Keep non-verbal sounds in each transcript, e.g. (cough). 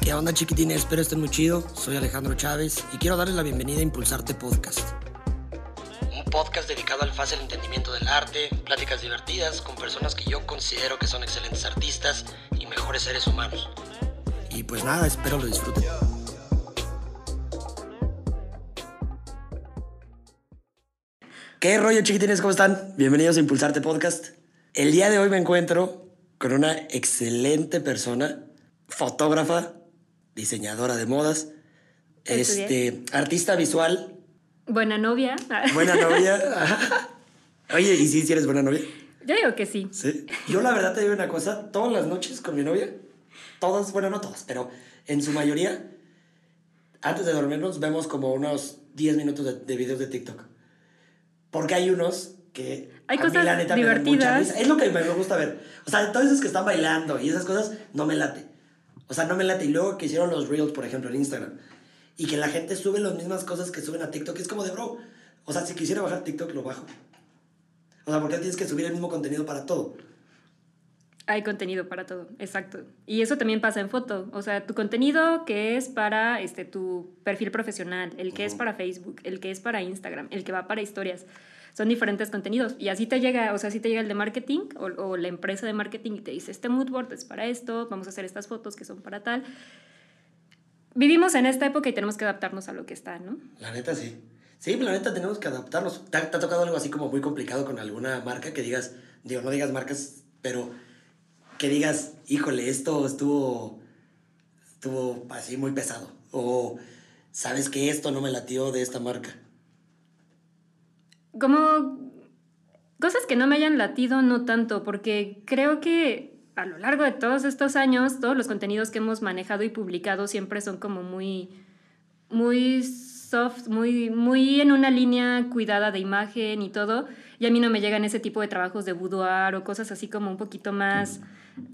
¿Qué onda chiquitines? Espero estén muy chido. Soy Alejandro Chávez y quiero darles la bienvenida a Impulsarte Podcast. Un podcast dedicado al fácil entendimiento del arte, pláticas divertidas con personas que yo considero que son excelentes artistas y mejores seres humanos. Y pues nada, espero lo disfruten. ¿Qué rollo chiquitines? ¿Cómo están? Bienvenidos a Impulsarte Podcast. El día de hoy me encuentro con una excelente persona, fotógrafa, diseñadora de modas, este, artista visual. Buena novia. Buena novia. (laughs) Oye, ¿y si eres buena novia? Yo digo que sí. Sí. Yo la verdad te digo una cosa, todas las noches con mi novia, todas, bueno, no todas, pero en su mayoría, antes de dormirnos vemos como unos 10 minutos de, de videos de TikTok. Porque hay unos que hay a cosas mí, la neta, divertidas. Es lo que me gusta ver. O sea, todos esos que están bailando y esas cosas, no me late. O sea, no me late. Y luego que hicieron los Reels, por ejemplo, en Instagram. Y que la gente sube las mismas cosas que suben a TikTok. Es como de, bro, o sea, si quisiera bajar TikTok, lo bajo. O sea, porque tienes que subir el mismo contenido para todo. Hay contenido para todo, exacto. Y eso también pasa en foto. O sea, tu contenido que es para este, tu perfil profesional, el que es para Facebook, el que es para Instagram, el que va para historias. Son diferentes contenidos. Y así te llega, o sea, así te llega el de marketing o, o la empresa de marketing y te dice, este mood board es para esto, vamos a hacer estas fotos que son para tal. Vivimos en esta época y tenemos que adaptarnos a lo que está, ¿no? La neta sí. Sí, la neta tenemos que adaptarnos. ¿Te te ha tocado algo así como muy complicado con alguna marca que digas, digo, no digas marcas, pero que digas, híjole, esto estuvo, estuvo así muy pesado. O sabes que esto no me latió de esta marca. Como cosas que no me hayan latido, no tanto, porque creo que a lo largo de todos estos años, todos los contenidos que hemos manejado y publicado siempre son como muy, muy soft, muy, muy en una línea cuidada de imagen y todo. Y a mí no me llegan ese tipo de trabajos de boudoir o cosas así como un poquito más,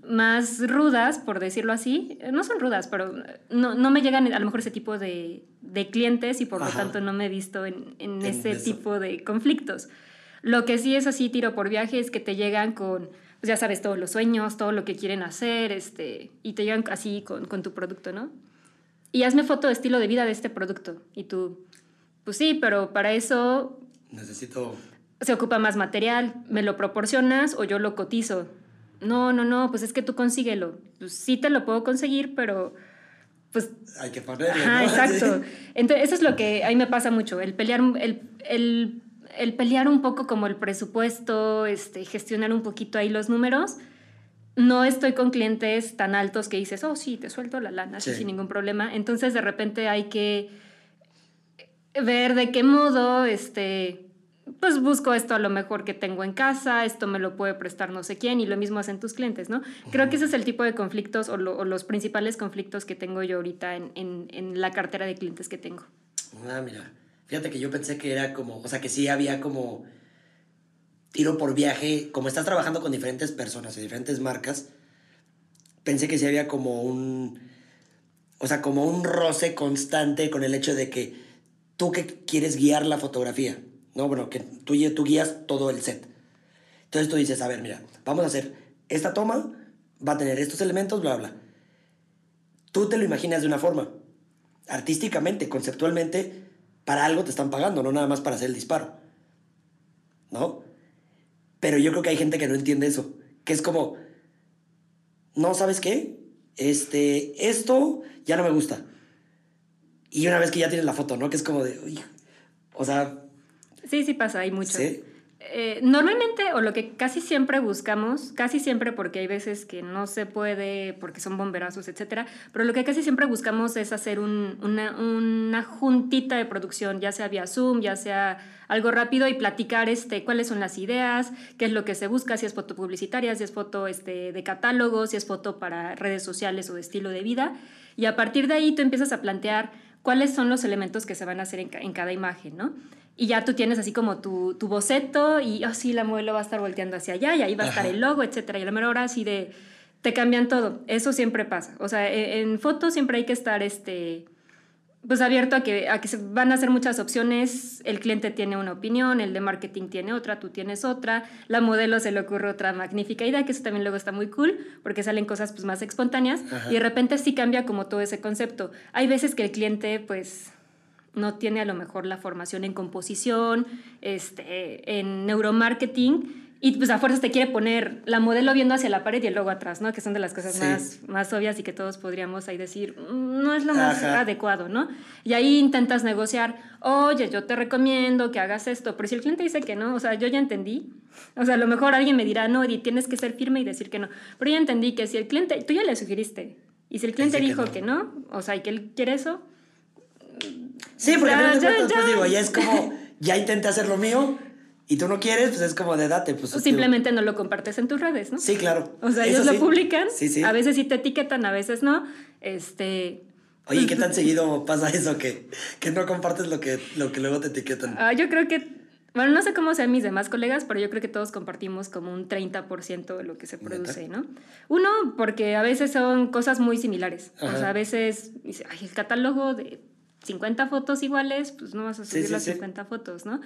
más rudas, por decirlo así. No son rudas, pero no, no me llegan a lo mejor ese tipo de, de clientes y por Ajá. lo tanto no me he visto en, en En ese eso. tipo de conflictos. Lo que sí es así, tiro por viaje, es que te llegan con, pues ya sabes, todos los sueños, todo lo que quieren hacer, este, y te llegan así con, con tu producto, ¿no? Y hazme foto de estilo de vida de este producto. Y tú, pues sí, pero para eso Necesito... se ocupa más material, ¿me lo proporcionas o yo lo cotizo? No, no, no, pues es que tú consíguelo. Pues sí te lo puedo conseguir, pero pues Hay que ponerle, Ajá, ¿no? (laughs) exacto. Entonces, eso es lo que a mí me pasa mucho, el pelear, el, el, el pelear un poco como el presupuesto, este, gestionar un poquito ahí los números. No estoy con clientes tan altos que dices, oh, sí, te suelto la lana, Sí. sin ningún problema. Entonces, de repente hay que ver de qué modo, este, pues busco esto a lo mejor que tengo en casa, esto me lo puede prestar no sé quién, y lo mismo hacen tus clientes, ¿no? Creo que ese es el tipo de conflictos o, lo- o los principales conflictos que tengo yo ahorita en, en- en la cartera de clientes que tengo. Ah, mira. Fíjate que yo pensé que era como, o sea, que sí había como tiro por viaje, como estás trabajando con diferentes personas y diferentes marcas, pensé que sí había como un, o sea, como un roce constante con el hecho de que tú que quieres guiar la fotografía, ¿no? Bueno, que tú, tú guías todo el set. Entonces tú dices, a ver, mira, vamos a hacer esta toma, va a tener estos elementos, bla, bla. Tú te lo imaginas de una forma, artísticamente, conceptualmente, para algo te están pagando, no nada más para hacer el disparo. ¿No? Pero yo creo que hay gente que no entiende eso, que es como, no, ¿sabes qué? Este, esto ya no me gusta. Y una vez que ya tienes la foto, ¿no? Que es como de, o sea, Sí, sí pasa, hay mucho. ¿sí? Eh, normalmente, o lo que casi siempre buscamos, casi siempre porque hay veces que no se puede, porque son bomberazos, etcétera, pero lo que casi siempre buscamos es hacer un- una, una juntita de producción, ya sea vía Zoom, ya sea algo rápido y platicar este, cuáles son las ideas, qué es lo que se busca, si es foto publicitaria, si es foto este, de catálogo, si es foto para redes sociales o de estilo de vida. Y a partir de ahí tú empiezas a plantear cuáles son los elementos que se van a hacer en, en cada imagen, ¿no? Y ya tú tienes así como tu, tu boceto y, oh, sí, la modelo va a estar volteando hacia allá y ahí va a estar Ajá. el logo, etcétera. Y a la mera hora así de, te cambian todo. Eso siempre pasa. O sea, e- en fotos siempre hay que estar, este, pues abierto a que, a que se van a hacer muchas opciones, el cliente tiene una opinión, el de marketing tiene otra, tú tienes otra, la modelo se le ocurre otra magnífica idea, que eso también luego está muy cool, porque salen cosas pues más espontáneas, y de repente sí cambia como todo ese concepto. Hay veces que el cliente pues no tiene a lo mejor la formación en composición, este, en neuromarketing, y pues a fuerzas te quiere poner la modelo viendo hacia la pared y el logo atrás, ¿no? Que son de las cosas más, más obvias y que todos podríamos ahí decir, mm, no es lo más adecuado, ¿no? Y ahí intentas negociar, oye, yo te recomiendo que hagas esto, pero si el cliente dice que no, o sea, yo ya entendí, o sea, a lo mejor alguien me dirá, no, y tienes que ser firme y decir que no, pero ya entendí que si el cliente, tú ya le sugeriste, y si el cliente dijo que no. o sea, y que él quiere eso... Sí, porque ya, ya, ya, digo, ya es como, ya intenté hacer lo mío, y tú no quieres, pues es como de date. Pues, o simplemente no lo compartes en tus redes, ¿no? Sí, claro. O sea, ellos lo publican. Sí, sí. A veces sí te etiquetan, a veces no. Este. Oye, ¿qué tan (laughs) seguido pasa eso que, que no compartes lo que, lo que luego te etiquetan? Ah, yo creo que. Bueno, no sé cómo sean mis demás colegas, pero yo creo que todos compartimos como un 30% de lo que se produce, ¿no? Uno, porque a veces son cosas muy similares. O sea, a veces dice, ay, el catálogo de 50 fotos iguales, pues no vas a subir las 50 fotos, ¿no?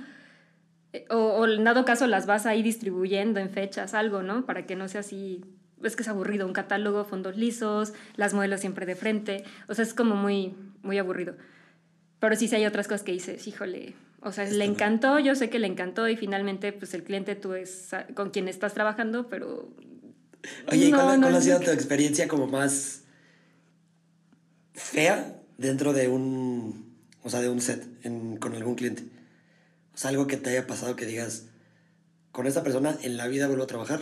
o, o, en dado caso las vas ahí distribuyendo en fechas, algo, ¿no? Para que no sea así, es que es aburrido, un catálogo, fondos lisos, las modelos siempre de frente, o sea, es como muy, muy aburrido. Pero sí, sí hay otras cosas que dices, híjole, o sea, le encantó, yo sé que le encantó y finalmente, pues el cliente tú es con quien estás trabajando, pero... Oye, ¿y cuál, ha sido tu experiencia como más fea dentro de un, o sea, de un set con algún cliente? O sea, algo que te haya pasado que digas, con esta persona en la vida vuelvo a trabajar.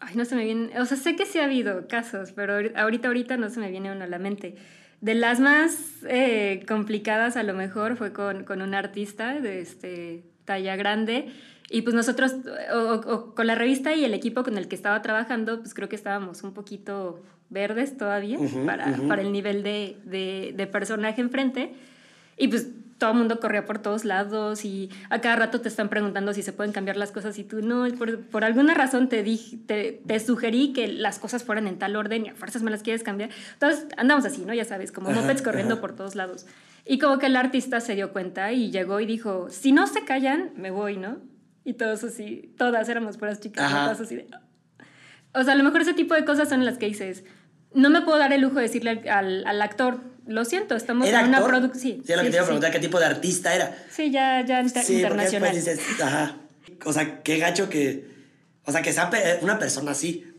Ay, no se me viene, o sea, sé que sí ha habido casos, pero ahorita, ahorita no se me viene uno a la mente. De las más eh, complicadas a lo mejor fue con, con un artista de este, talla grande y pues nosotros, o, con la revista y el equipo con el que estaba trabajando, pues creo que estábamos un poquito verdes todavía para, para, el nivel de, de, de, personaje enfrente. Y pues todo el mundo corría por todos lados y a cada rato te están preguntando si se pueden cambiar las cosas y tú no, por, por alguna razón te, dije, te, te, sugerí que las cosas fueran en tal orden y a fuerzas me las quieres cambiar. Entonces andamos así, ¿no? Ya sabes, como mopeds corriendo por todos lados. Y como que el artista se dio cuenta y llegó y dijo, si no se callan, me voy, ¿no? Y todos así, todas éramos puras chicas, todas así de... O sea, a lo mejor ese tipo de cosas son las que dices, no me puedo dar el lujo de decirle al, al actor, lo siento, estamos en una producción. Sí, lo que te iba a preguntar, ¿qué tipo de artista era? Sí, ya, ya sí, internacional. Dices, ajá. O sea, qué gacho que... O sea, que sea una persona así.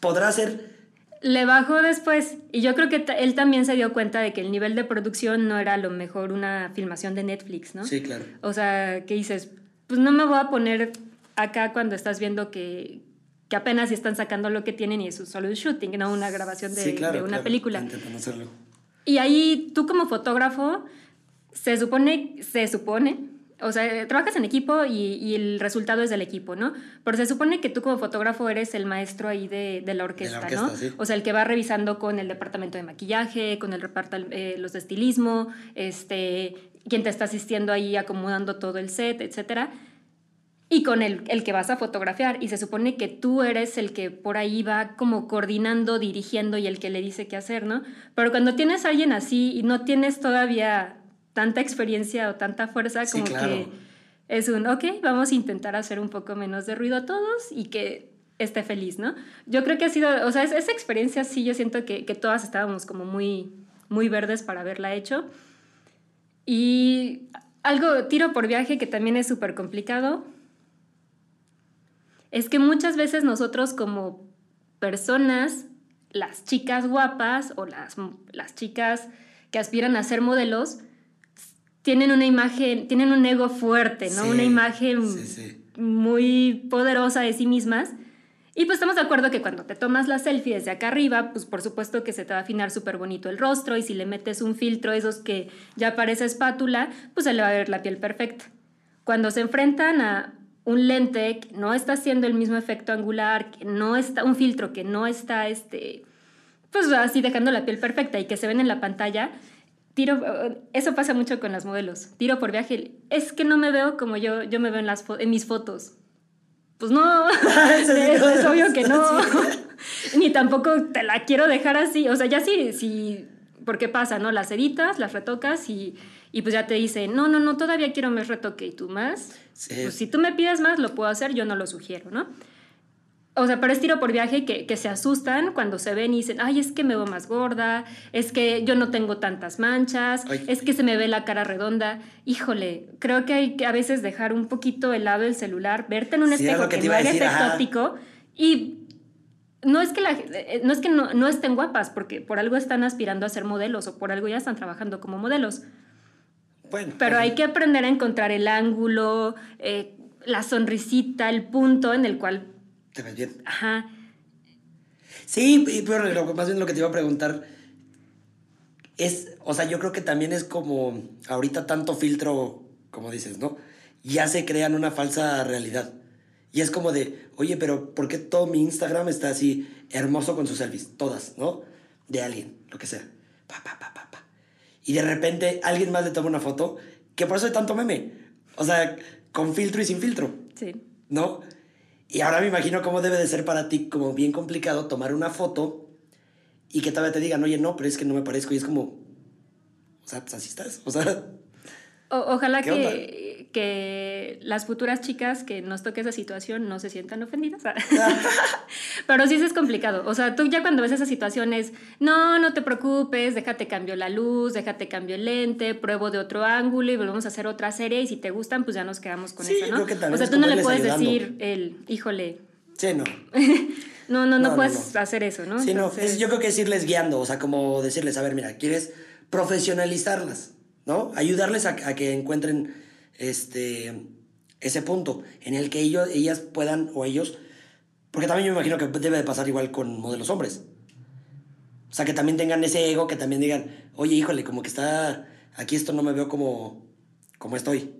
Podrá ser... Le bajó después y yo creo que él también se dio cuenta de que el nivel de producción no era a lo mejor una filmación de Netflix, ¿no? Sí, claro. O sea, que dices, pues no me voy a poner acá cuando estás viendo que, que apenas están sacando lo que tienen y es solo un shooting, no una grabación de, de una película. Hacerlo. Y ahí tú como fotógrafo, se supone, se supone, o sea, trabajas en equipo y, y, el resultado es del equipo, ¿no? Pero se supone que tú como fotógrafo eres el maestro ahí de, de la orquesta, ¿no? O sea, el que va revisando con el departamento de maquillaje, con el reparto, eh, los de estilismo, este, quien te está asistiendo ahí acomodando todo el set, etcétera. Y con el, el que vas a fotografiar. Y se supone que tú eres el que por ahí va como coordinando, dirigiendo y el que le dice qué hacer, ¿no? Pero cuando tienes a alguien así y no tienes todavía tanta experiencia o tanta fuerza, como que es un, ok, vamos a intentar hacer un poco menos de ruido a todos y que esté feliz, ¿no? Yo creo que ha sido, o sea, esa experiencia sí, yo siento que, que todas estábamos como muy, muy verdes para haberla hecho. Y algo, tiro por viaje, que también es súper complicado, es que muchas veces nosotros como personas, las chicas guapas o las, las chicas que aspiran a ser modelos, tienen una imagen, tienen un ego fuerte, ¿no? una imagen muy poderosa de sí mismas y pues estamos de acuerdo que cuando te tomas la selfie desde acá arriba, pues por supuesto que se te va a afinar súper bonito el rostro y si le metes un filtro, esos que ya parece espátula, pues se le va a ver la piel perfecta. Cuando se enfrentan a un lente que no está haciendo el mismo efecto angular, que no está, un filtro que no está, este, pues así dejando la piel perfecta y que se ven en la pantalla, tiro, eso pasa mucho con las modelos, tiro por viaje, es que no me veo como yo, yo me veo en, las, en mis fotos pues no, (laughs) (laughs) es, es obvio que no. (laughs) Ni tampoco te la quiero dejar así. O sea, ya sí, sí, porque pasa, ¿no? Las editas, las retocas y, y pues ya te dicen, no, no, no, todavía quiero más retoque y tú más. Sí. Pues si tú me pides más, lo puedo hacer, yo no lo sugiero, ¿no? O sea, pero es tiro por viaje que, que se asustan cuando se ven y dicen, ay, es que me veo más gorda, es que yo no tengo tantas manchas, Ay. es que se me ve la cara redonda. Híjole, creo que hay que a veces dejar un poquito de lado el celular, verte en un Sí, espejo que que, no ajá. óptico y no es que, la- eh, no, es que no, no estén guapas, porque por algo están aspirando a ser modelos o por algo ya están trabajando como modelos. Bueno. Pero hay que aprender a encontrar el ángulo, eh, la sonrisita, el punto en el cual, Te ves bien. ajá, Sí, y pero lo- más bien lo que te iba a preguntar es, o sea, yo creo que también es como ahorita tanto filtro, como dices, ¿no? Ya se crean una falsa realidad. Y es como de, oye, pero ¿por qué todo mi Instagram está así hermoso con sus selfies? Todas, ¿no? De alguien, lo que sea. Pa, pa, pa, pa, pa. Y de repente alguien más le toma una foto, que por eso hay tanto meme. O sea, con filtro y sin filtro. sí. ¿no? Y ahora me imagino cómo debe de ser para ti como bien complicado tomar una foto y que todavía te digan, oye, no, pero es que no me parezco. Y es como, o sea, pues así estás. O sea, O- ojalá ¿Qué que, que las futuras chicas que nos toque esa situación no se sientan ofendidas. (laughs) Pero sí eso es complicado. O sea, tú ya cuando ves esa situación es, no, no te preocupes, déjate cambio la luz, déjate cambio el lente, pruebo de otro ángulo y volvemos a hacer otra serie y si te gustan, pues ya nos quedamos con Sí, eso, ¿no? creo que o sea, tú no le puedes ayudando. decir el, híjole, sí, (laughs) no. no, no, no, puedes no. hacer eso, ¿no? Sí, no. Es- yo creo que es irles guiando, o sea, como decirles, a ver, mira, quieres profesionalizarlas, ¿no? Ayudarles a, a que encuentren este, ese punto en el que ellos, ellas puedan, o ellos, porque también yo me imagino que debe de pasar igual con modelos hombres. O sea, que también tengan ese ego, que también digan, oye, híjole, como que está, aquí esto no me veo como, como estoy.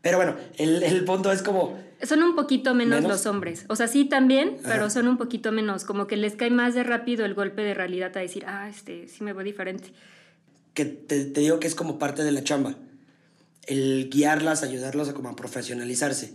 Pero bueno, el, el punto es como, Son un poquito menos, ¿Menos? los hombres. O sea, sí también, Ajá. pero son un poquito menos. Como que les cae más de rápido el golpe de realidad a decir, ah, este, sí me veo diferente. que te, te digo que es como parte de la chamba. El guiarlas, ayudarlas a como a profesionalizarse.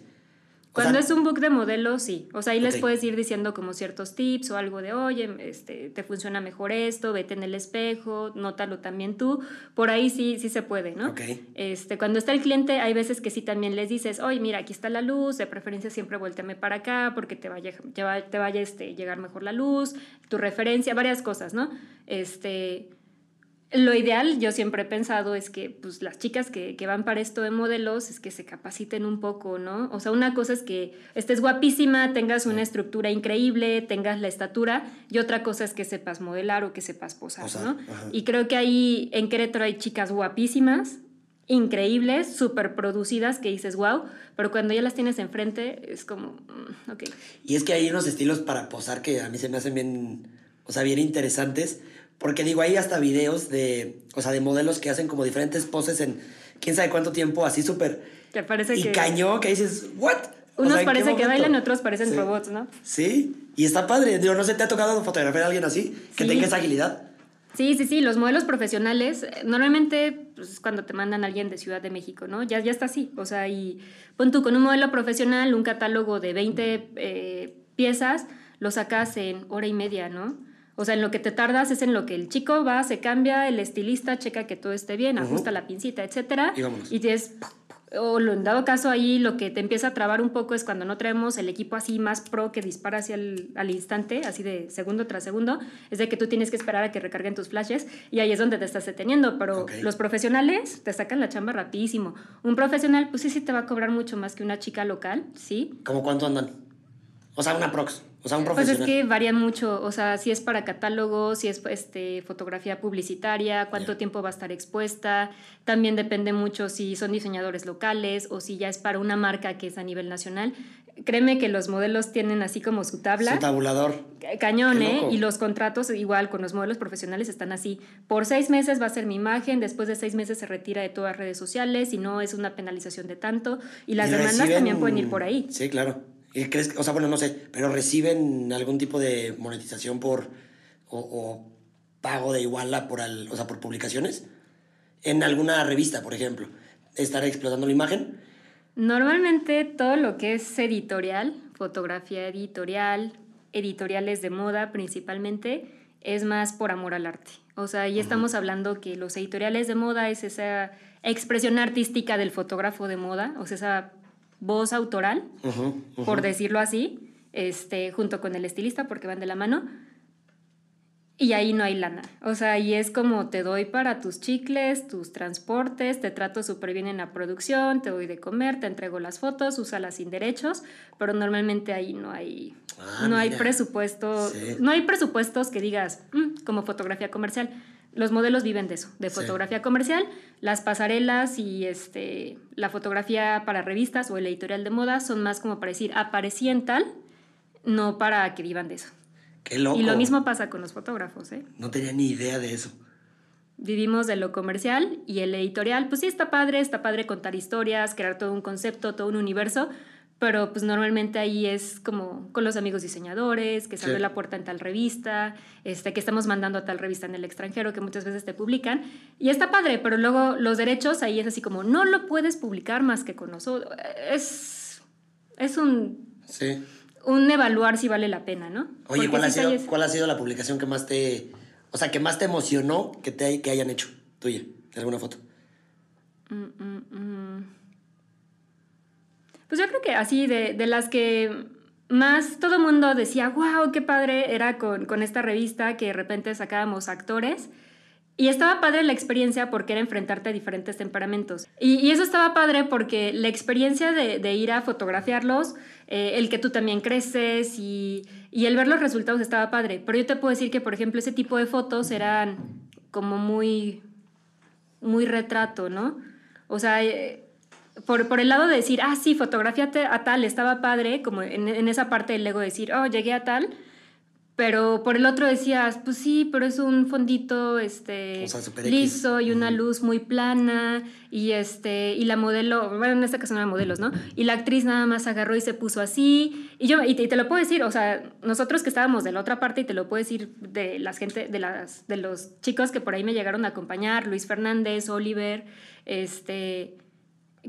O Cuando sea, es un book de modelo, sí. O sea, ahí les Ok. puedes ir diciendo como ciertos tips o algo de, oye, este, te funciona mejor esto, vete en el espejo, nótalo también tú. Por ahí sí, sí se puede, ¿no? Ok. Este, cuando está el cliente, hay veces que sí también les dices, oye, mira, aquí está la luz, de preferencia siempre vuélteme para acá porque te vaya, te vaya, te vaya este, llegar mejor la luz, tu referencia, varias cosas, ¿no? Este, lo ideal, yo siempre he pensado, es que pues, las chicas que, que van para esto de modelos es que se capaciten un poco, ¿no? O sea, una cosa es que estés guapísima, tengas una estructura increíble, tengas la estatura, y otra cosa es que sepas modelar o que sepas posar, ¿no? ajá. Y creo que ahí en Querétaro hay chicas guapísimas, increíbles, súper producidas, que dices, wow, pero cuando ya las tienes enfrente es como, mm, ok. Y es que hay unos estilos para posar que a mí se me hacen bien, o sea, bien interesantes. Porque digo, hay hasta videos de, o sea, de modelos que hacen como diferentes poses en quién sabe cuánto tiempo, así súper... Te parece Y que... cañó, que dices, ¿what? O Unos sea, ¿en qué parece que bailan, otros parecen Sí. robots, ¿no? Sí, y está padre. Digo, no sé, ¿te ha tocado fotografiar a alguien así? Que Sí. tenga esa agilidad. Sí, sí, sí, los modelos profesionales, eh, normalmente pues, es cuando te mandan a alguien de Ciudad de México, ¿no? Ya, ya está así, o sea, y pon tú con un modelo profesional, un catálogo de 20 eh, piezas, lo sacas en hora y media, ¿no? O sea, en lo que te tardas es en lo que el chico va, se cambia, el estilista checa que todo esté bien, Ujú. ajusta la pincita, etcétera, Y y tienes o lo- en dado caso ahí lo que te empieza a trabar un poco es cuando no traemos el equipo así más pro que dispara hacia el al instante, así de segundo tras segundo, es de que tú tienes que esperar a que recarguen tus flashes y ahí es donde te estás deteniendo, pero Ok. los profesionales te sacan la chamba rapidísimo. Un profesional pues sí, sí te va a cobrar mucho más que una chica local, ¿sí? ¿Cómo cuánto andan? O sea, una prox. O sea, un Pues profesional. es que varía mucho, o sea, si es para catálogo, si es este, fotografía publicitaria, cuánto tiempo va a estar expuesta, también depende mucho si son diseñadores locales o si ya es para una marca que es a nivel nacional. Créeme que los modelos tienen así como su tabla. Su tabulador. Ca- Cañón, ¿eh? Y los contratos igual con los modelos profesionales están así. Por seis meses va a ser mi imagen, después de seis meses se retira de todas redes sociales y no es una penalización de tanto. Y las Y demandas reciben- también pueden ir por ahí. Sí, claro. ¿Y crees que- o sea, bueno, no sé, pero reciben algún tipo de monetización por o, o pago de iguala por al- o sea, por publicaciones en alguna revista, por ejemplo, estar explotando la imagen. Normalmente todo lo que es editorial, fotografía editorial, editoriales de moda principalmente, es más por amor al arte. O sea, ahí estamos hablando que los editoriales de moda es esa expresión artística del fotógrafo de moda, o sea, esa voz autoral, por decirlo así, este, junto con el estilista, porque van de la mano. Y ahí no hay lana. O sea, ahí es como te doy para tus chicles, tus transportes, te trato súper bien en la producción, te doy de comer, te entrego las fotos, úsalas sin derechos, pero normalmente ahí no hay, Ah, no hay presupuesto, Sí. no hay presupuestos que digas "Mm, como fotografía comercial. Los modelos viven de eso, de Sí. fotografía comercial, las pasarelas y este, la fotografía para revistas o el editorial de moda son más como para decir aparecí en tal, no para que vivan de eso. Qué loco. Y lo mismo pasa con los fotógrafos, ¿eh? No tenía ni idea de eso. Vivimos de lo comercial y el editorial, pues sí está padre, está padre contar historias, crear todo un concepto, todo un universo, pero pues normalmente ahí es como con los amigos diseñadores, que se Sí. la puerta en tal revista, este, que estamos mandando a tal revista en el extranjero, que muchas veces te publican, y está padre, pero luego los derechos ahí es así como, no lo puedes publicar más que con nosotros. Es, es un, Sí. un evaluar si vale la pena, ¿no? Oye, Porque ¿cuál ha, sido, es- ¿cuál ha sido la publicación que más te... O sea, que más te emocionó que, te, que hayan hecho tuya, de alguna foto? Mm, mm, mm. Pues yo creo que así, de, de las que más todo mundo decía, wow, qué padre, era con, con esta revista que de repente sacábamos actores. Y estaba padre la experiencia porque era enfrentarte a diferentes temperamentos. Y, y eso estaba padre porque la experiencia de, de ir a fotografiarlos, eh, el que tú también creces y, y el ver los resultados estaba padre. Pero yo te puedo decir que, por ejemplo, ese tipo de fotos eran como muy, muy retrato, ¿no? O sea, eh, por, por el lado de decir, ah, sí, fotografiate a tal, estaba padre, como en, en esa parte del ego decir, oh, llegué a tal, pero por el otro decías, pues sí, pero es un fondito este, O sea, liso y una luz muy plana y, este, y la modelo, bueno, en este caso no eran modelos, ¿no? Y la actriz nada más agarró y se puso así. Y yo, y te, y te lo puedo decir, o sea, nosotros que estábamos de la otra parte y te lo puedo decir de las gente, de, las, de los chicos que por ahí me llegaron a acompañar, Luis Fernández, Oliver, este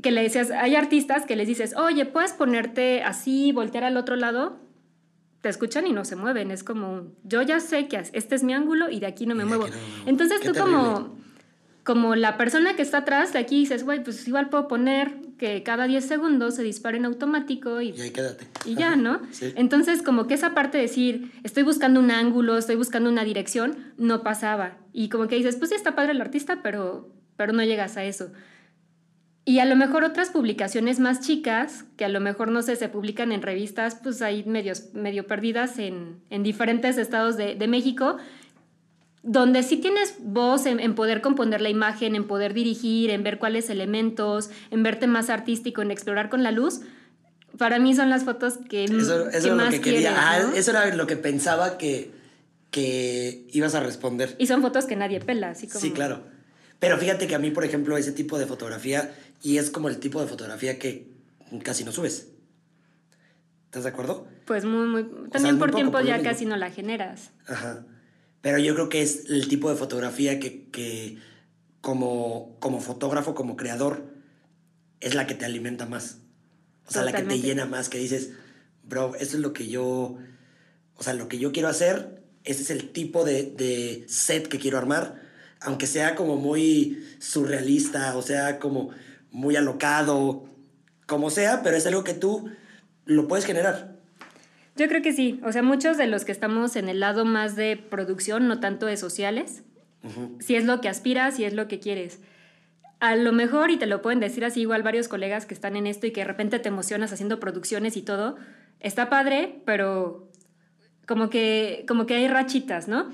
que le decías, hay artistas que les dices, oye, puedes ponerte así, voltear al otro lado, te escuchan y no se mueven. Es como, yo ya sé que este es mi ángulo y de aquí no me muevo. no. Entonces tú como, como la persona que está atrás de aquí dices, güey, pues igual puedo poner que cada 10 segundos se dispare en automático y Y ahí quédate. y ya, ¿no? Sí. Entonces, como que esa parte de decir, estoy buscando un ángulo, estoy buscando una dirección, no pasaba. Y como que dices, pues sí, está padre el artista, pero, pero no llegas a eso. Y a lo mejor otras publicaciones más chicas, que a lo mejor, no sé, se publican en revistas, pues ahí medios, medio perdidas en, en diferentes estados de, de México, donde sí tienes voz en, en poder componer la imagen, en poder dirigir, en ver cuáles elementos, en verte más artístico, en explorar con la luz, para mí son las fotos que, Eso, eso que lo más que quería. quieres, Ah, ¿no? eso era lo que pensaba que, que ibas a responder. Y son fotos que nadie pela, así como... Sí, claro. Pero fíjate que a mí, por ejemplo, ese tipo de fotografía, y es como el tipo de fotografía que casi no subes. ¿Estás de acuerdo? Pues muy, muy... También por tiempo ya casi no la generas. Ajá. Pero yo creo que es el tipo de fotografía que, que como, como fotógrafo, como creador, es la que te alimenta más. O sea, la que te llena más, que dices, bro, esto es lo que yo, o sea, lo que yo quiero hacer, este es el tipo de, de set que quiero armar, aunque sea como muy surrealista, o sea, como muy alocado, como sea, pero es algo que tú lo puedes generar. Yo creo que sí. O sea, muchos de los que estamos en el lado más de producción, no tanto de sociales, si es lo que aspiras, si es lo que quieres. A lo mejor, y te lo pueden decir así igual varios colegas que están en esto y que de repente te emocionas haciendo producciones y todo, está padre, pero como que, como que hay rachitas, ¿no?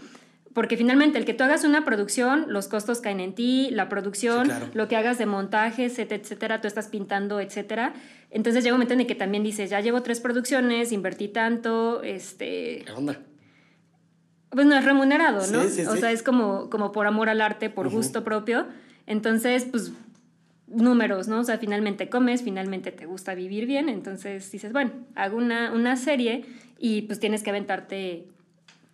Porque finalmente el que tú hagas una producción, los costos caen en ti, la producción, Sí, claro. lo que hagas de montajes, et- etcétera, tú estás pintando, etcétera. Entonces llega un momento en el que también dices, ya llevo tres producciones, invertí tanto, este, ¿Qué onda? pues no es remunerado, ¿no? Sí, sí, o sea, es como, como por amor al arte, por Ujú. gusto propio. Entonces, pues números, ¿no? O sea, finalmente comes, finalmente te gusta vivir bien, entonces dices, bueno, hago una, una serie y pues tienes que aventarte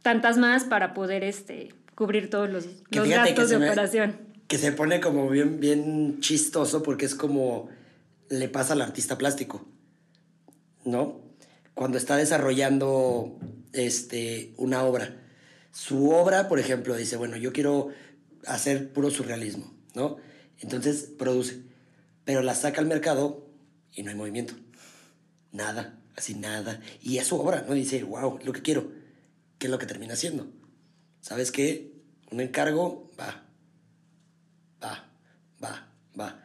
tantas más para poder este, cubrir todos los, los gastos de me- operación. que se pone como bien, bien chistoso porque es como le pasa al artista plástico, ¿no? cuando está desarrollando este, una obra. Su obra, por ejemplo, dice, bueno, yo quiero hacer puro surrealismo, ¿no? Entonces produce, pero la saca al mercado y no hay movimiento. Nada, así nada. Y es su obra, ¿no? Dice, wow, lo que quiero. ¿Qué es lo que termina haciendo? ¿Sabes qué? Un encargo, va, va, va, va.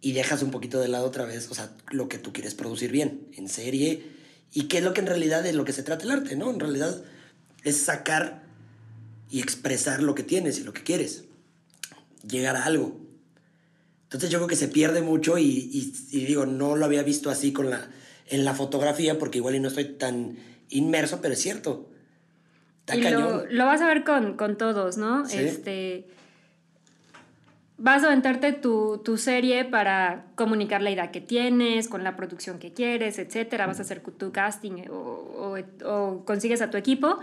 Y dejas un poquito de lado otra vez, o sea, lo que tú quieres producir bien, en serie. Y qué es lo que en realidad es lo que se trata el arte, ¿no? En realidad es sacar y expresar lo que tienes y lo que quieres. Llegar a algo. Entonces yo creo que se pierde mucho y, digo, no lo había visto así con la, en la fotografía porque igual y no estoy tan inmerso, pero es cierto. Y lo, lo, vas a ver con, con todos, ¿no? Este, vas a aventarte tu, tu, serie para comunicar la idea que tienes, con la producción que quieres, etcétera. Vas a hacer tu casting o, o, o consigues a tu equipo.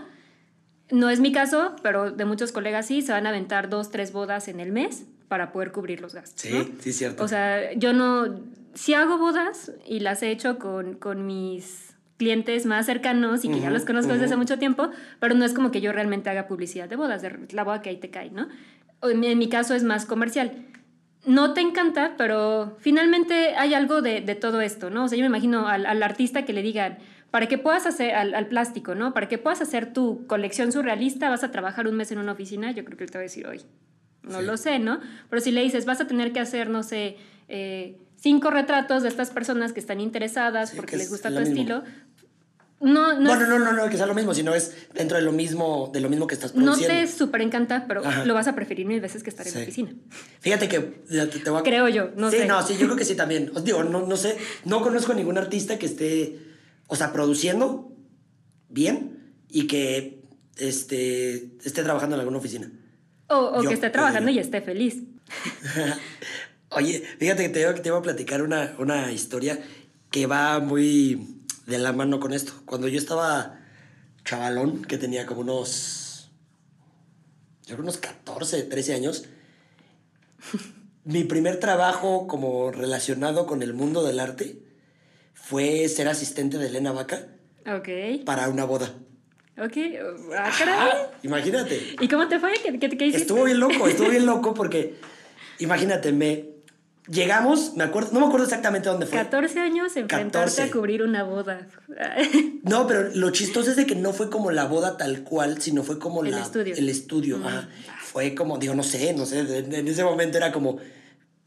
No es mi caso, pero de muchos colegas sí, se van a aventar dos, tres bodas en el mes para poder cubrir los gastos. Sí, sí, cierto. O sea, yo no, sí hago bodas y las he hecho con, con mis clientes más cercanos y que ya los conozco desde hace mucho tiempo, pero no es como que yo realmente haga publicidad de bodas, de la boda que ahí te cae, ¿no? En mi caso es más comercial. No te encanta, pero finalmente hay algo de, de todo esto, ¿no? O sea, yo me imagino al, al artista que le digan, para que puedas hacer al, al, plástico, ¿no? Para que puedas hacer tu colección surrealista, vas a trabajar un mes en una oficina, yo creo que él te va a decir hoy, no lo sé, ¿no? Pero si le dices, vas a tener que hacer, no sé, eh, cinco retratos de estas personas que están interesadas porque les gusta tu estilo. No, no, bueno, no, no, no, que sea lo mismo, sino es dentro de lo mismo, de lo mismo que estás produciendo. No te súper encanta, pero lo vas a preferir mil veces que estar en la oficina. Fíjate que te, voy a... Creo yo, no sé. Sí, no, sí, yo creo que sí también. Os (laughs) digo, no, no sé, no conozco a ningún artista que esté, o sea, produciendo bien y que este, esté trabajando en alguna oficina. O, que esté trabajando y esté feliz. (laughs) (laughs) Oye, fíjate que te, te iba a platicar una, una historia que va muy de la mano con esto. Cuando yo estaba chavalón, que tenía como unos. Yo creo unos 14, 13 años. (laughs) mi primer trabajo como relacionado con el mundo del arte fue ser asistente de Elena Vaca. Ok. Para una boda. Ok, ah, caray. imagínate. ¿Y cómo te fue? ¿Qué, qué, qué hiciste? Estuvo bien loco, estuvo bien loco (laughs) porque, imagínate, me llegamos, me acuerdo, no me acuerdo exactamente dónde fue. 14 años enfrentarse a cubrir una boda. (laughs) no, pero lo chistoso es de que no fue como la boda tal cual, sino fue como el la, estudio. el estudio. Fue como, digo, no sé, no sé, en ese momento era como,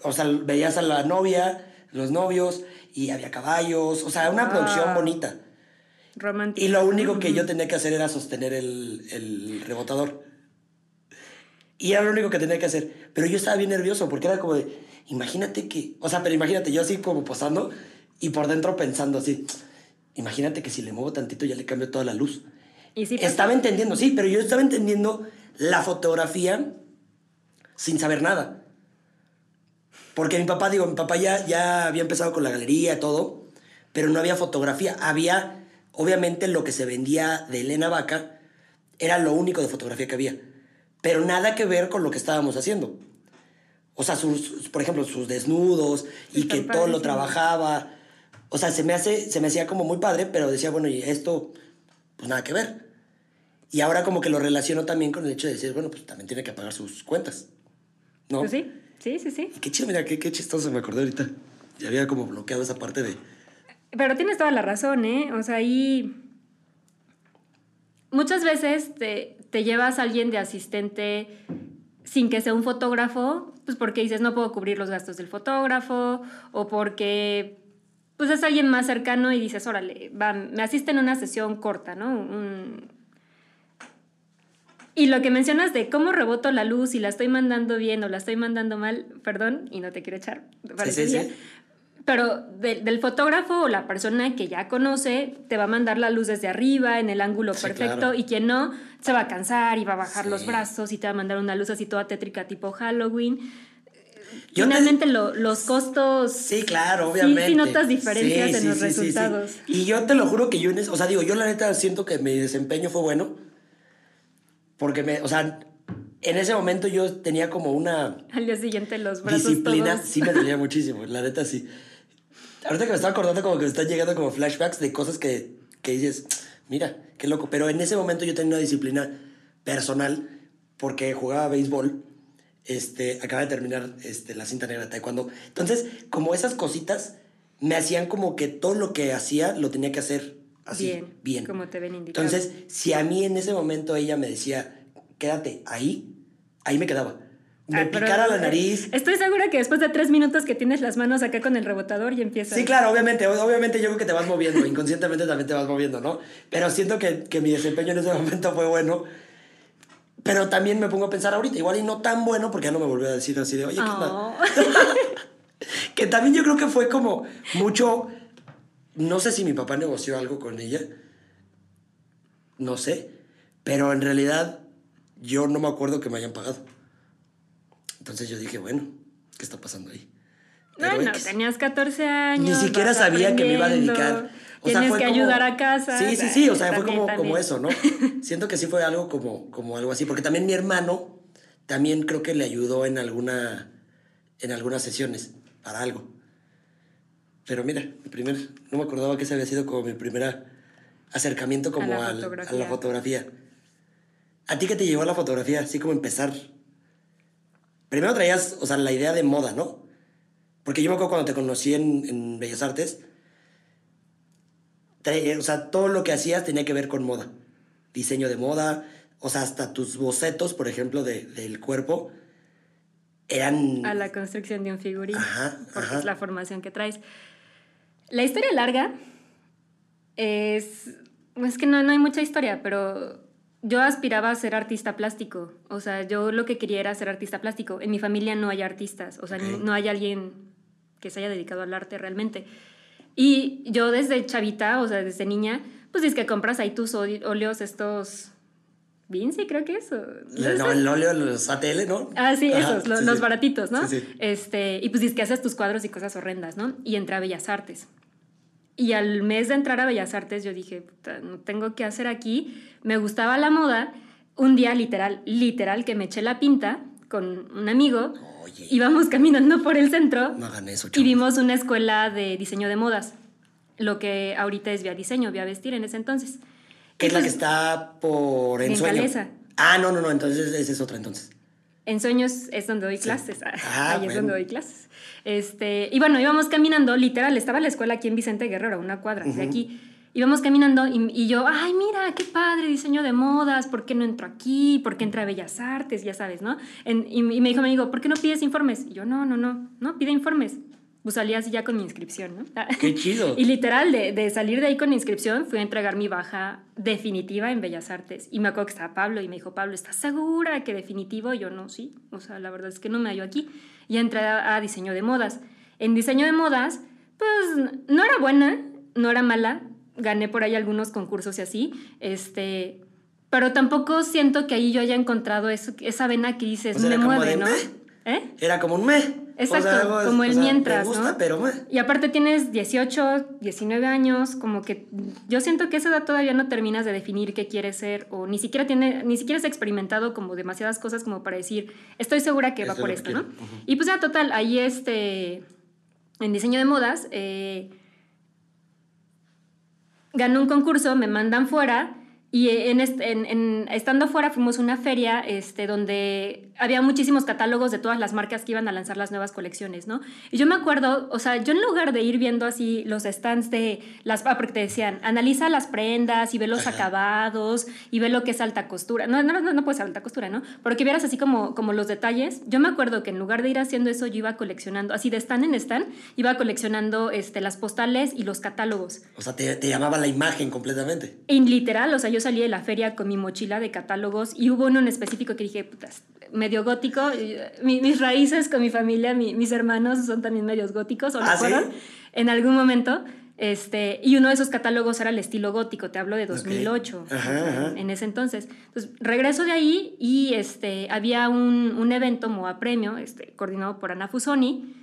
o sea, veías a la novia, los novios, y había caballos, o sea, una producción bonita. Romántica. Y lo único que yo tenía que hacer era sostener el, el rebotador. Y era lo único que tenía que hacer. Pero yo estaba bien nervioso porque era como de, imagínate que, o sea, pero imagínate yo así como posando y por dentro pensando así, imagínate que si le muevo tantito ya le cambio toda la luz. ¿Y sí, estaba entendiendo, sí, pero yo estaba entendiendo la fotografía sin saber nada. Porque mi papá, digo, mi papá ya, ya había empezado con la galería y todo, pero no había fotografía. Había, obviamente, lo que se vendía de Elena Vaca, era lo único de fotografía que había. Pero nada que ver con lo que estábamos haciendo. O sea, sus, por ejemplo, sus desnudos y que todo lo trabajaba. O sea, se me, hace, se me hacía como muy padre, pero decía, bueno, y esto, pues nada que ver. Y ahora como que lo relaciono también con el hecho de decir, bueno, pues también tiene que pagar sus cuentas. ¿No? Pues sí, sí, sí, sí. Y qué chido, mira, qué, qué chistoso me acordé ahorita. Ya había como bloqueado esa parte de... Pero tienes toda la razón, ¿eh? O sea, ahí... Muchas veces te, te llevas a alguien de asistente sin que sea un fotógrafo, pues porque dices no puedo cubrir los gastos del fotógrafo o porque pues es alguien más cercano y dices, órale, va, me asiste en una sesión corta, ¿no? Y lo que mencionas de cómo reboto la luz y la estoy mandando bien o la estoy mandando mal, perdón, y no te quiero echar, sí, sí, sí. Pero del fotógrafo o la persona que ya conoce te va a mandar la luz desde arriba, en el ángulo perfecto, y quien no, se va a cansar y va a bajar los brazos y te va a mandar una luz así toda tétrica tipo Halloween. Finalmente los costos... Sí, claro, obviamente. Sí, notas diferencias en los resultados. Y yo te lo juro que yo, o sea, digo, yo la neta siento que mi desempeño fue bueno. Porque me, o sea, en ese momento yo tenía como una... Al día siguiente los brazos Disciplina, sí me dolía (laughs) muchísimo, la neta sí. Ahorita que me estaba acordando como que me están llegando como flashbacks de cosas que, que dices, mira, qué loco. Pero en ese momento yo tenía una disciplina personal porque jugaba béisbol. Este, acaba de terminar este, la cinta negra de taekwondo. Entonces, como esas cositas me hacían como que todo lo que hacía lo tenía que hacer así, Bien, bien. como te ven indicado. Entonces, si a mí en ese momento ella me decía, quédate ahí, ahí me quedaba. Me Ah, pero, picara la eh, nariz. Estoy segura que después de tres minutos que tienes las manos acá con el rebotador y empiezas. Sí, claro, obviamente, obviamente yo creo que te vas moviendo, inconscientemente también te vas moviendo, ¿no? Pero siento que, que mi desempeño en ese (laughs) momento fue bueno. Pero también me pongo a pensar ahorita, igual y no tan bueno, porque ya no me volvió a decir así de, oye, ¿qué onda? Oh. (laughs) Que también yo creo que fue como mucho. No sé si mi papá negoció algo con ella. No sé. Pero en realidad yo no me acuerdo que me hayan pagado. Entonces yo dije, bueno, ¿qué está pasando ahí? Pero Bueno, X. tenías 14 años. Ni siquiera sabía que me iba a dedicar. O sea, tienes fue que como- ayudar a casa. Sí, sí, sí. O sea, fue como, también. como eso, ¿no? (laughs) Siento que sí fue algo como, como algo así. Porque también mi hermano también creo que le ayudó en alguna. en algunas sesiones para algo. Pero mira, mi primer. No me acordaba que ese había sido como mi primer acercamiento como la al- a la fotografía. ¿A ti qué te llevó a la fotografía? Así como empezar. Primero traías, o sea, la idea de moda, ¿no? Porque yo me acuerdo cuando te conocí en, en Bellas Artes, trae- o sea, todo lo que hacías tenía que ver con moda. Diseño de moda, o sea, hasta tus bocetos, por ejemplo, de- del cuerpo, eran... A la construcción de un figurín. Ajá, porque ajá. es la formación que traes. La historia larga es. Es que no, no hay mucha historia, pero yo aspiraba a ser artista plástico. O sea, yo lo que quería era ser artista plástico. En mi familia no hay artistas. O sea, no hay alguien que se haya dedicado al arte realmente. Y yo desde chavita, o sea, desde niña, pues es que compras ahí tus óleos estos... Vinci, creo que es. o- No, el óleo, los ATL, ¿no? Ah, sí, Ajá, esos, sí, los sí. baratitos, ¿no? Sí. Este, y pues dices que haces tus cuadros y cosas horrendas, ¿no? Y entré a Bellas Artes. Y al mes de entrar a Bellas Artes yo dije, "Puta, no tengo que hacer aquí. Me gustaba la moda. Un día literal, literal, que me eché la pinta con un amigo. Oye. Íbamos caminando por el centro No hagan eso, y vimos una escuela de diseño de modas. Lo que ahorita es Vía Diseño, Vía Vestir en ese entonces. Que es la que está por En ensueño. Calesa. Ah, no, no, no, entonces esa es otra entonces. En sueños es donde doy clases. (laughs) Ah, Ahí es bueno. donde doy clases. Este, y bueno, íbamos caminando, literal, estaba la escuela aquí en Vicente Guerrero, una cuadra de aquí. Íbamos caminando y, y yo, ay, mira, qué padre, diseño de modas, ¿por qué no entro aquí? ¿Por qué entra a Bellas Artes? Ya sabes, ¿no? En- y, y me dijo mi amigo, ¿por qué no pides informes? Y yo, no, no, no, no, pide informes. Pues salí así ya con mi inscripción, ¿no? Qué chido. (laughs) Y literal, de, de salir de ahí con inscripción, fui a entregar mi baja definitiva en Bellas Artes. Y me acuerdo que estaba Pablo y me dijo, Pablo, ¿estás segura que definitivo? Y yo, no, sí. O sea, la verdad es que no me hallo aquí. Y entré a, a diseño de modas. En diseño de modas, pues no era buena, no era mala. Gané por ahí algunos concursos y así. Este, pero tampoco siento que ahí yo haya encontrado eso, esa vena que dices, O sea, me mueve, de ¿no? ¿Eh? Era como un me. Exacto, como el mientras, gusta, ¿no? pero. Y aparte tienes 18, 19 años, como que yo siento que a esa edad todavía no terminas de definir qué quieres ser o ni siquiera tiene, ni siquiera has experimentado como demasiadas cosas como para decir, estoy segura que va por esto, ¿no? Y pues ya total, ahí este, en diseño de modas, eh, ganó un concurso, me mandan fuera y en, este- en- en- estando fuera fuimos a una feria este, donde había muchísimos catálogos de todas las marcas que iban a lanzar las nuevas colecciones, ¿no? Y yo me acuerdo, o sea, yo en lugar de ir viendo así los stands de las, ah, porque te decían, analiza las prendas y ve los Ajá. acabados y ve lo que es alta costura. No, no, no, no puede ser alta costura, ¿no? Pero que vieras así como, como los detalles. Yo me acuerdo que en lugar de ir haciendo eso, yo iba coleccionando, así de stand en stand, iba coleccionando este, las postales y los catálogos. O sea, te, te llamaba la imagen completamente. En literal, o sea, yo salí de la feria con mi mochila de catálogos y hubo uno en específico que dije, putas, medio gótico. eh, mi- mis raíces con mi familia, mi- mis hermanos son también medios góticos, o lo ¿Ah, sí? fueron en algún momento. Este, y uno de esos catálogos era el estilo gótico, te hablo de 2008, Ajá, ajá. en ese entonces. Entonces, regreso de ahí y este, había un, un evento MOA Premio, este, coordinado por Ana Fusoni,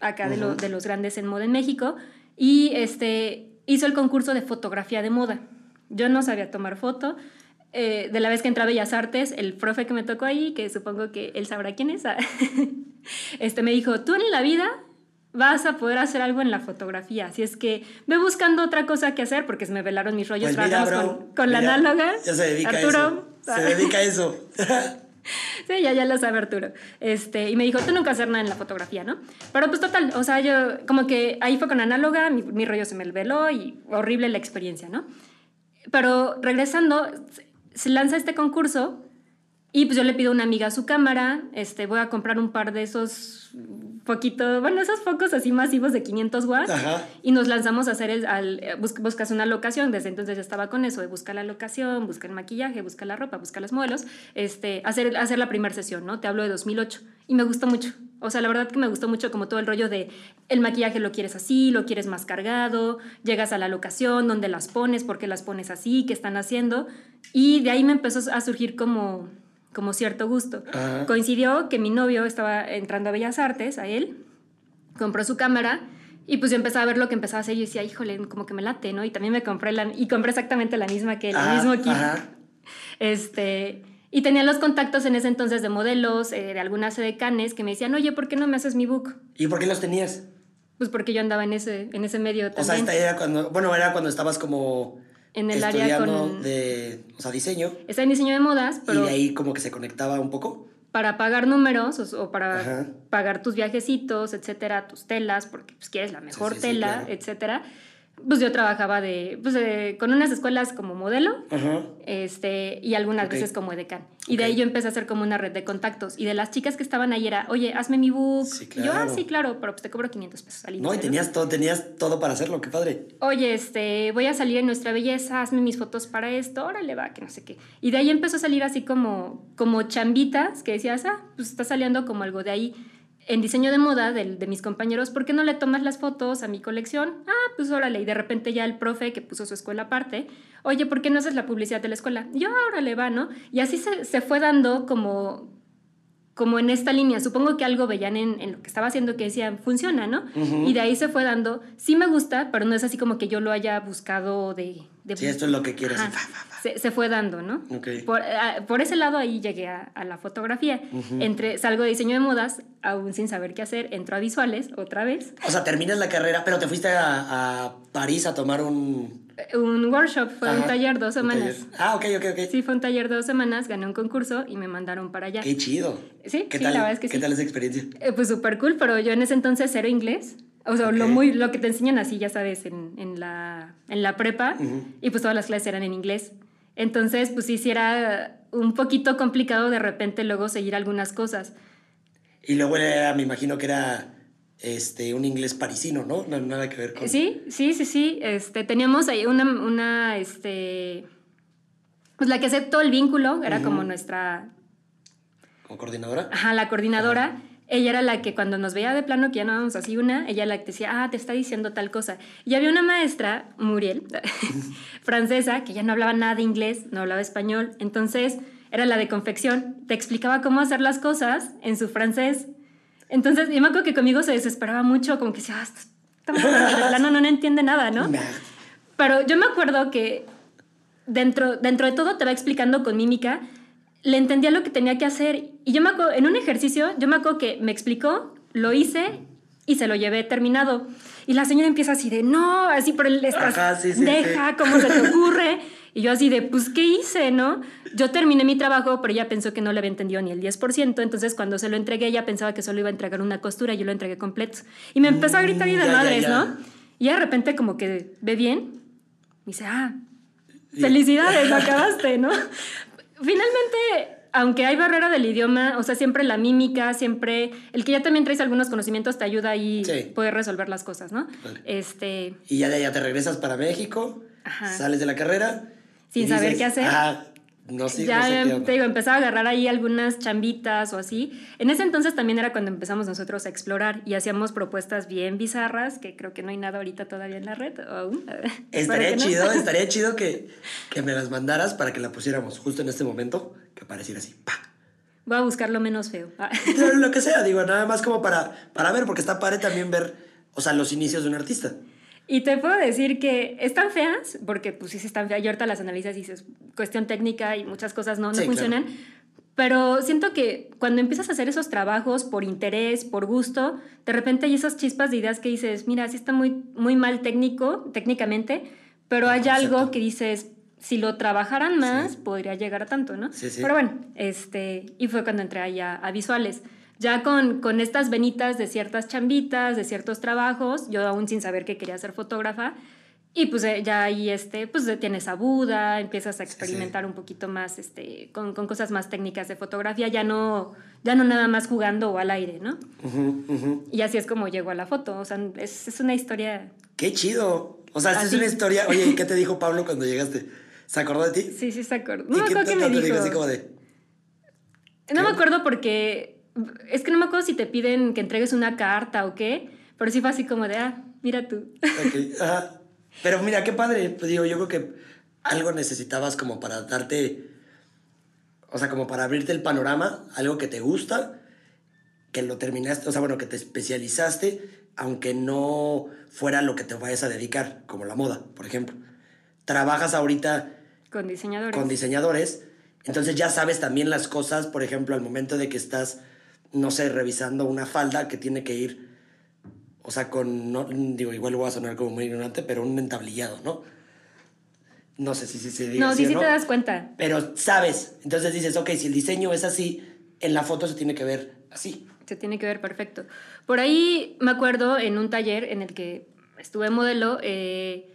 acá de, lo- de los grandes en moda en México, y este, hizo el concurso de fotografía de moda. Yo no sabía tomar foto. Eh, de la vez que entré a Bellas Artes, el profe que me tocó ahí, que supongo que él sabrá quién es, ah, (laughs) este, me dijo, tú en la vida vas a poder hacer algo en la fotografía. Así es que ve buscando otra cosa que hacer porque se me velaron mis rollos. Pues mira, bro, con, con la mira, análoga. Ya se dedica Arturo. a eso. Se dedica a eso. (laughs) Sí, ya, ya lo sabe Arturo. Este, y me dijo, tú nunca hacer nada en la fotografía, ¿no? Pero pues total, o sea, yo como que ahí fue con análoga, mi, mi rollo se me veló y horrible la experiencia, ¿no? Pero regresando, se- lanza este concurso y pues yo le pido a una amiga su cámara, este, voy a comprar un par de esos poquito, bueno, esos focos así masivos de 500 watts Ajá. y nos lanzamos a hacer el, al, eh, bus- buscas una locación, desde entonces ya estaba con eso, de buscar la locación, buscar el maquillaje, buscar la ropa, buscar los modelos, este, hacer, hacer la primera sesión, ¿no? Te hablo de 2008 y me gustó mucho. O sea, la verdad que me gustó mucho como todo el rollo de el maquillaje lo quieres así, lo quieres más cargado, llegas a la locación, dónde las pones, por qué las pones así, qué están haciendo. Y de ahí me empezó a surgir como, como cierto gusto. Ajá. Coincidió que mi novio estaba entrando a Bellas Artes, a él, compró su cámara y pues yo empecé a ver lo que empezaba a hacer y yo decía, híjole, como que me late, ¿no? Y también me compré la, y compré exactamente la misma que el Ajá, mismo kit. (laughs) Este, y tenía los contactos en ese entonces de modelos, eh, de algunas edecanes que me decían, oye, ¿por qué no me haces mi book? ¿Y por qué los tenías? Pues porque yo andaba en ese, en ese medio O sea, también. esta era cuando, bueno, era cuando estabas como En el área con- de, o sea, diseño. Está en diseño de modas, Y pero de ahí como que se conectaba un poco. para pagar números o, o para Ajá. pagar tus viajecitos, etcétera, tus telas, porque pues, quieres la mejor sí, sí, tela, claro. etcétera. Pues yo trabajaba de, pues, de- con unas escuelas como modelo este, y algunas veces como edecán. Y de ahí yo empecé a hacer como una red de contactos. Y de las chicas que estaban ahí era, oye, hazme mi book. Sí, Y yo, ah, claro. sí, claro, pero pues te cobro 500 pesos al No, y tenías todo, tenías todo para hacerlo, qué padre. Oye, este, voy a salir en Nuestra Belleza, hazme mis fotos para esto, órale, va, que no sé qué. Y de ahí empezó a salir así como, como chambitas que decías, ah, pues está saliendo como algo de ahí. En diseño de moda de, mis compañeros, ¿por qué no le tomas las fotos a mi colección? Ah, pues órale. Y de repente ya el profe que puso su escuela aparte, oye, ¿por qué no haces la publicidad de la escuela? Yo, "Ah, órale, va, ¿no? Y así se, se fue dando como, como en esta línea. Supongo que algo veían en, en lo que estaba haciendo que decían, funciona, ¿no? Y de ahí se fue dando, sí me gusta, pero no es así como que yo lo haya buscado de... de Sí, esto es lo que quieres. Ajá. y fa, fa, fa. Se, se fue dando, ¿no? Ok. Por, ah, por ese lado ahí llegué a, a la fotografía. Entre, salgo de diseño de modas, aún sin saber qué hacer, entro a visuales otra vez. O sea, terminas la carrera, pero te fuiste a, a París a tomar un... Un workshop, fue un Ajá, taller dos un semanas. taller. Ah, ok, ok, ok. Sí, fue un taller dos semanas, gané un concurso y me mandaron para allá. Qué chido. Sí, ¿Qué sí, tal, la verdad es que ¿Qué sí. tal esa experiencia? Eh, pues súper cool, pero yo en ese entonces cero inglés. O sea, lo, Ok. muy, lo que te enseñan así, ya sabes, en, en, la, en la prepa. Ujú. Y pues todas las clases eran en inglés. Entonces, pues sí, sí era un poquito complicado de repente luego seguir algunas cosas. Y luego era, me imagino que era este, un inglés parisino, ¿no? No, Nada que ver con... Sí, sí, sí, sí. Este, teníamos ahí una, una, este... Pues la que hacía todo el vínculo, era como nuestra ¿Como coordinadora? Ajá, la coordinadora, ella era la que cuando nos veía de plano que ya no vamos así una, ella la que decía, ah, te está diciendo tal cosa. Y había una maestra, Muriel, (laughs) francesa, que ya no hablaba nada de inglés, no hablaba español, entonces era la de confección, te explicaba cómo hacer las cosas en su francés. Entonces, yo me acuerdo que conmigo se desesperaba mucho, como que decía, ah, morra de plano no, no entiende nada, ¿no? Nah. Pero yo me acuerdo que dentro, dentro de todo te va explicando con mímica, le entendía lo que tenía que hacer. Y yo me acuerdo, en un ejercicio, yo me acuerdo que me explicó, lo hice y se lo llevé terminado. Y la señora empieza así de, no, así por el estás, Ajá, sí, sí, deja, sí. ¿cómo se te ocurre? Y yo así de, pues, ¿qué hice, no? Yo terminé mi trabajo, pero ella pensó que no le había entendido ni el 10%, entonces cuando se lo entregué, ella pensaba que solo iba a entregar una costura y yo lo entregué completo. Y me empezó a gritar y Mm, de ya, ya, madres, ya. ¿no? Y de repente como que ve bien, y dice, ah, felicidades, lo acabaste, ¿no? Finalmente, aunque hay barrera del idioma, o sea, siempre la mímica, siempre el que ya también traes algunos conocimientos te ayuda y Sí. poder resolver las cosas, ¿no? Vale. Este, Y ya de allá te regresas para México, Ajá. sales de la carrera. Sin y saber qué hacer. Ah, no sé, ya no sé qué onda". te digo, empezaba a agarrar ahí algunas chambitas o así. En ese entonces también era cuando empezamos nosotros a explorar y hacíamos propuestas bien bizarras, que creo que no hay nada ahorita todavía en la red aún. (laughs) Estaría que no. chido, estaría chido que, (laughs) que me las mandaras para que la pusiéramos justo en este momento, que apareciera así. ¡pa! Voy a buscar lo menos feo. (laughs) Ah. Lo que sea, digo, nada más como para, para ver, porque está padre también ver, o sea, los inicios de un artista. Y te puedo decir que están feas, porque pues sí sí están feas, y ahorita las analizas y dices, cuestión técnica y muchas cosas no, no Sí, funcionan, Pero siento que cuando empiezas a hacer esos trabajos por interés, por gusto, de repente hay esas chispas de ideas que dices, mira, sí está muy, muy mal técnico, técnicamente, pero hay algo que dices, si lo trabajaran más, podría llegar a tanto, ¿no? Sí, sí. Pero bueno, este, y fue cuando entré allá a visuales. Ya con, con estas venitas de ciertas chambitas, de ciertos trabajos, yo aún sin saber que quería ser fotógrafa, y pues eh, ya ahí este, pues eh, tienes a Buda, empiezas a experimentar un poquito más este, con, con, cosas más técnicas de fotografía, ya no, ya no nada más jugando o al aire, ¿no? Y así es como llego a la foto, o sea, es, es una historia... ¡Qué chido! O sea, es una historia... Oye, ¿qué te dijo Pablo cuando llegaste? ¿Se acordó de ti? Sí, sí se acordó. No me acuerdo qué me dijo. dijo así como de... No me acuerdo porque... Es que no me acuerdo si te piden que entregues una carta o qué, pero sí fue así como de, ah, mira tú. Ok, ajá. Pero mira, qué padre. Pues digo, yo creo que algo necesitabas como para darte, o sea, como para abrirte el panorama, algo que te gusta, que lo terminaste, o sea, bueno, que te especializaste, aunque no fuera lo que te vayas a dedicar, como la moda, por ejemplo. Trabajas ahorita con diseñadores. Con diseñadores, entonces ya sabes también las cosas, por ejemplo, al momento de que estás, no sé, revisando una falda que tiene que ir o sea, con, no, digo, igual voy a sonar como muy ignorante, pero un entablillado, ¿no? No sé si se dice No, sí, sí te das cuenta. Pero sabes, entonces dices, ok, si el diseño es así, en la foto se tiene que ver así. Se tiene que ver perfecto. Por ahí me acuerdo en un taller en el que estuve modelo, eh,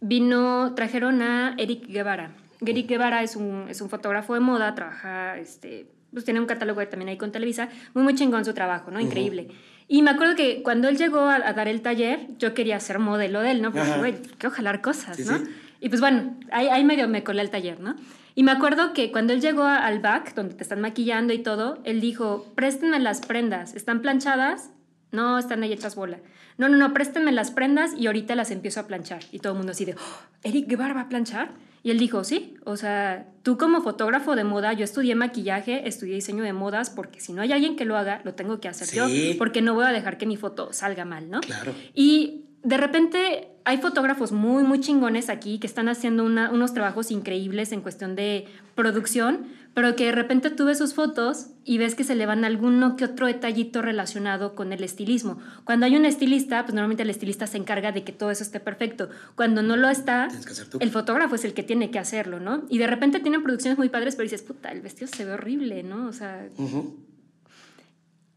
vino, trajeron a Eric Guevara. Eric Guevara es un, es un fotógrafo de moda, trabaja, este, pues tiene un catálogo también ahí con Televisa, muy, muy chingón su trabajo, ¿no? Increíble. Y me acuerdo que cuando él llegó a, dar el taller, yo quería ser modelo de él, ¿no? Porque, güey, quiero jalar cosas, ¿no? Y pues bueno, ahí, ahí medio me colé al taller, ¿no? Y me acuerdo que cuando él llegó al back, donde te están maquillando y todo, él dijo, préstenme las prendas, ¿están planchadas? No, están ahí hechas bola. No, no, no, préstenme las prendas y ahorita las empiezo a planchar. Y todo el mundo así de, oh, Eric Guevara va a planchar. Y él dijo, sí, o sea, tú como fotógrafo de moda, yo estudié maquillaje, estudié diseño de modas, porque si no hay alguien que lo haga, lo tengo que hacer yo, porque no voy a dejar que mi foto salga mal, ¿no? Claro. Y de repente hay fotógrafos muy, muy chingones aquí que están haciendo unos trabajos increíbles en cuestión de producción, pero que de repente tú ves sus fotos y ves que se le van alguno que otro detallito relacionado con el estilismo. Cuando hay un estilista, pues normalmente el estilista se encarga de que todo eso esté perfecto. Cuando no lo está, el fotógrafo es el que tiene que hacerlo, ¿no? Y de repente tienen producciones muy padres, pero dices, puta, el vestido se ve horrible, ¿no? O sea...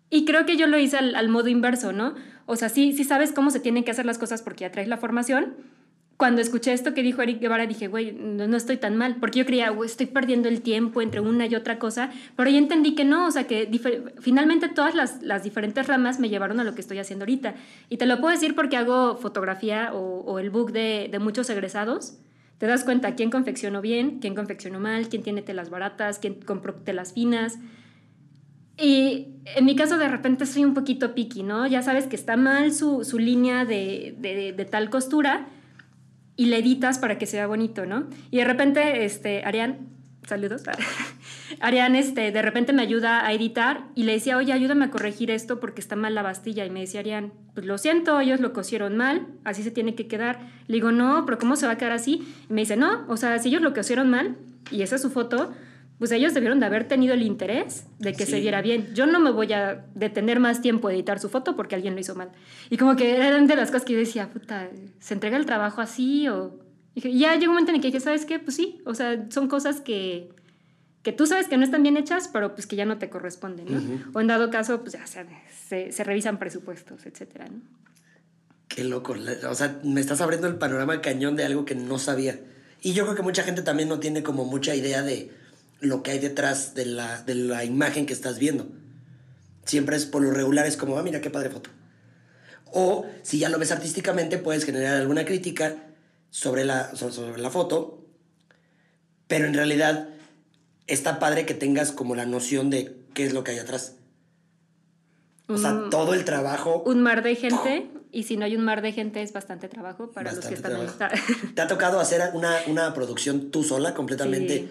Y creo que yo lo hice al, al, modo inverso, ¿no? O sea, sí, sí sabes cómo se tienen que hacer las cosas porque ya traes la formación, cuando escuché esto que dijo Eric Guevara, dije, güey, no, estoy tan mal, porque yo creía, güey, estoy perdiendo el tiempo entre una y otra cosa, pero ya entendí que no, o sea, que finalmente todas las, las, diferentes ramas me llevaron a lo que estoy haciendo ahorita. Y te lo puedo decir porque hago fotografía o, o el book de, de, muchos egresados. Te das cuenta quién confeccionó bien, quién confeccionó mal, quién tiene telas baratas, quién compró telas finas. Y en mi caso de repente soy un poquito picky, ¿no? Ya sabes que está mal su, su línea de, de, de tal costura y le editas para que sea bonito, ¿no? Y de repente, este, Arián, saludos, (laughs) Arián, este, de repente me ayuda a editar y le decía, oye, ayúdame a corregir esto porque está mal la bastilla. Y me decía Arián, pues lo siento, ellos lo cosieron mal, así se tiene que quedar. Le digo, no, pero ¿cómo se va a quedar así? Y me dice, no, o sea, si ellos lo cosieron mal, y esa es su foto, pues ellos debieron de haber tenido el interés de que se viera bien. Yo no me voy a detener más tiempo a editar su foto porque alguien lo hizo mal. Y como que eran de las cosas que yo decía, puta, ¿se entrega el trabajo así? O... Y ya llegó un momento en el que dije, ¿sabes qué? Pues sí, o sea, son cosas que, que tú sabes que no están bien hechas, pero pues que ya no te corresponden, ¿no? O en dado caso, pues ya se, se, revisan presupuestos, etcétera, ¿no? Qué loco. O sea, me estás abriendo el panorama cañón de algo que no sabía. Y yo creo que mucha gente también no tiene como mucha idea de lo que hay detrás de la, de la imagen que estás viendo. Siempre es por lo regular, es como, ah, mira qué padre foto. O si ya lo ves artísticamente, puedes generar alguna crítica sobre la, sobre la foto, pero en realidad está padre que tengas como la noción de qué es lo que hay atrás. O sea, todo el trabajo. Un mar de gente, y si no hay un mar de gente es bastante trabajo para los que están ¿Te ha tocado hacer una, una producción tú sola, completamente?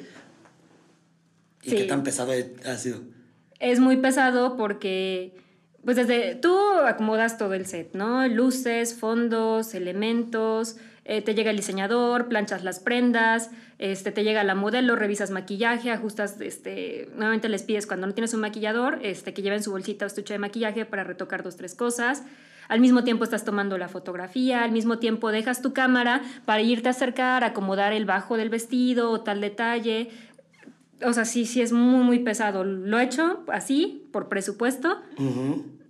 ¿Y qué tan pesado ha sido? Es muy pesado porque Pues desde tú acomodas todo el set, ¿no? Luces, fondos, elementos, eh, te llega el diseñador, planchas las prendas, este, te llega la modelo, revisas maquillaje, ajustas, este, nuevamente les pides cuando no tienes un maquillador, este, que lleven su bolsita o estuche de maquillaje para retocar dos, tres cosas. Al mismo tiempo estás tomando la fotografía, al mismo tiempo dejas tu cámara para irte a acercar, acomodar el bajo del vestido o tal detalle. O sea, sí, sí es muy, muy pesado. Lo he hecho así, por presupuesto.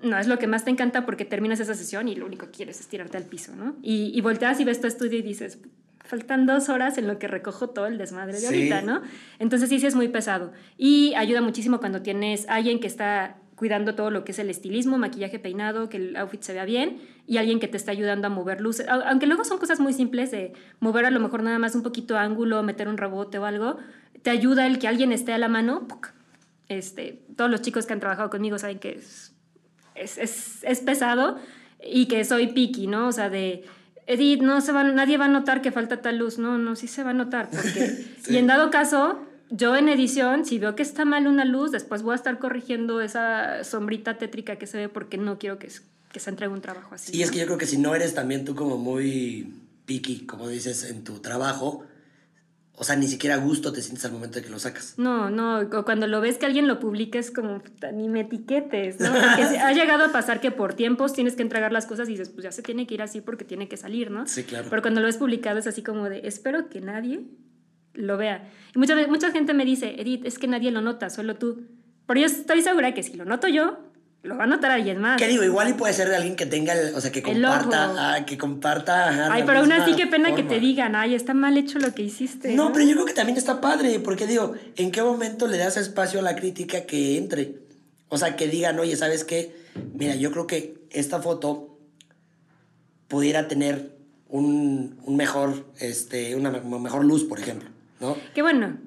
No es lo que más te encanta porque terminas esa sesión y lo único que quieres es tirarte al piso, ¿no? Y, y volteas y ves tu estudio y dices, faltan dos horas en lo que recojo todo el desmadre de ahorita, ¿no? Entonces sí, sí es muy pesado. Y ayuda muchísimo cuando tienes alguien que está cuidando todo lo que es el estilismo, maquillaje, peinado, que el outfit se vea bien, y alguien que te está ayudando a mover luces. Aunque luego son cosas muy simples de mover a lo mejor nada más un poquito ángulo, meter un rebote o algo, te ayuda el que alguien esté a la mano. Este, todos los chicos que han trabajado conmigo saben que es, es, es, pesado y que soy picky, ¿no? O sea, de... Edith, no se va, nadie va a notar que falta tal luz. No, no, sí se va a notar. Porque, (laughs) Y en dado caso, yo en edición, si veo que está mal una luz, después voy a estar corrigiendo esa sombrita tétrica que se ve porque no quiero que, que se entregue un trabajo así. Y es que yo creo que si no eres también tú como muy picky, como dices, en tu trabajo, o sea, ni siquiera a gusto te sientes al momento de que lo sacas. No, no, cuando lo ves que alguien lo publica es como, ni me etiquetes, ¿no? Porque ha llegado a pasar que por tiempos tienes que entregar las cosas y dices, pues ya se tiene que ir así porque tiene que salir, ¿no? Sí, claro. Pero cuando lo ves publicado es así como de, espero que nadie lo vea. Y mucha, mucha gente me dice, Edith, es que nadie lo nota, solo tú. Pero yo estoy segura que si lo noto yo, lo va a notar alguien más. ¿Qué digo? Igual y puede ser de alguien que tenga, o sea, que comparta, ah, que comparta. ay, pero aún así qué pena que te digan, ay, está mal hecho lo que hiciste. No, pero yo creo que también está padre, porque digo, ¿en qué momento le das espacio a la crítica que entre? O sea, que digan, oye, ¿sabes qué? Mira, yo creo que esta foto pudiera tener un, un mejor, este, una mejor luz, por ejemplo. ¿no? Qué bueno.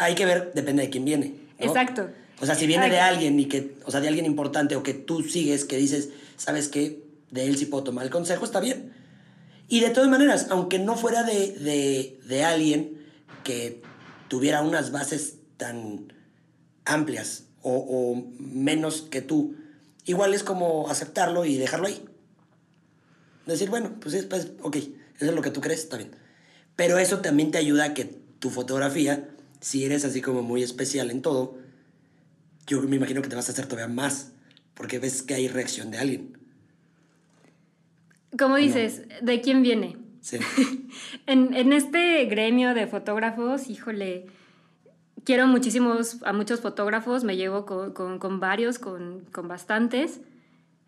hay que ver, depende de quién viene. Exacto. O sea, si viene de alguien y que, o sea, de alguien importante o que tú sigues, que dices, ¿sabes qué? De él sí puedo tomar el consejo, está bien. Y de todas maneras, aunque no fuera de, de alguien que tuviera unas bases tan amplias o, o, menos que tú, igual es como aceptarlo y dejarlo ahí. Decir, bueno, pues, es, pues ok, eso es lo que tú crees, está bien. Pero eso también te ayuda a que tu fotografía, si eres así como muy especial en todo, yo me imagino que te vas a hacer todavía más, porque ves que hay reacción de alguien. Como dices, ¿de quién viene? Sí. (laughs) en, en, este gremio de fotógrafos, híjole, quiero muchísimos, a muchos fotógrafos, me llevo con, con, con varios, con, con, bastantes.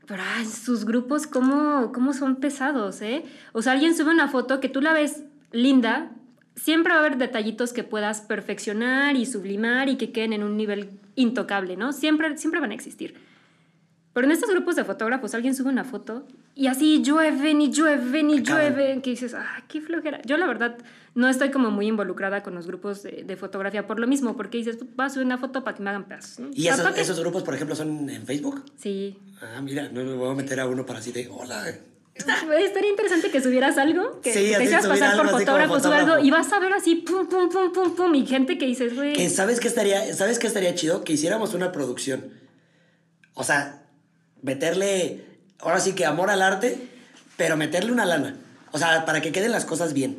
Pero ay, sus grupos, ¿cómo, ¿cómo son pesados, eh? O sea, alguien sube una foto que tú la ves linda, siempre va a haber detallitos que puedas perfeccionar y sublimar y que queden en un nivel intocable, ¿no? Siempre, siempre van a existir. Pero en estos grupos de fotógrafos alguien sube una foto y así llueven y llueven y llueven, que dices, ah, qué flojera. Yo la verdad no estoy como muy involucrada con los grupos de, fotografía por lo mismo, porque dices, vas a subir una foto para que me hagan pedazos. ¿Y esos, esos, grupos, por ejemplo, son en Facebook? Sí. Ah, mira, no me voy a meter a uno para así de, hola, (laughs) Estaría interesante que subieras algo, que te hicieras pasar por fotógrafo, o algo, y vas a ver así, pum, pum, pum, pum, pum, y gente que dices, güey. Que sabes que estaría, ¿sabes qué estaría chido? Que hiciéramos una producción. O sea, meterle, ahora sí que amor al arte, pero meterle una lana. O sea, para que queden las cosas bien.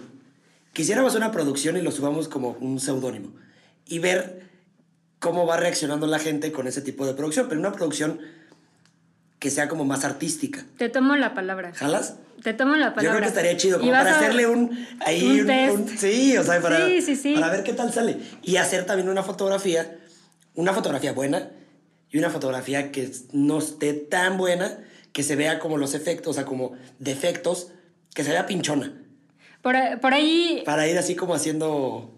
Quisiéramos una producción y lo subamos como un seudónimo. Y ver cómo va reaccionando la gente con ese tipo de producción. Pero una producción que sea como más artística. Te tomo la palabra. ¿Jalas? Te tomo la palabra. Yo creo que estaría chido, como para hacerle un... Ahí un, test. sí, o sea, para, para ver qué tal sale. Y hacer también una fotografía, una fotografía buena y una fotografía que no esté tan buena, que se vea como los efectos, o sea, como defectos, que se vea pinchona. Por, por ahí... Para ir así como haciendo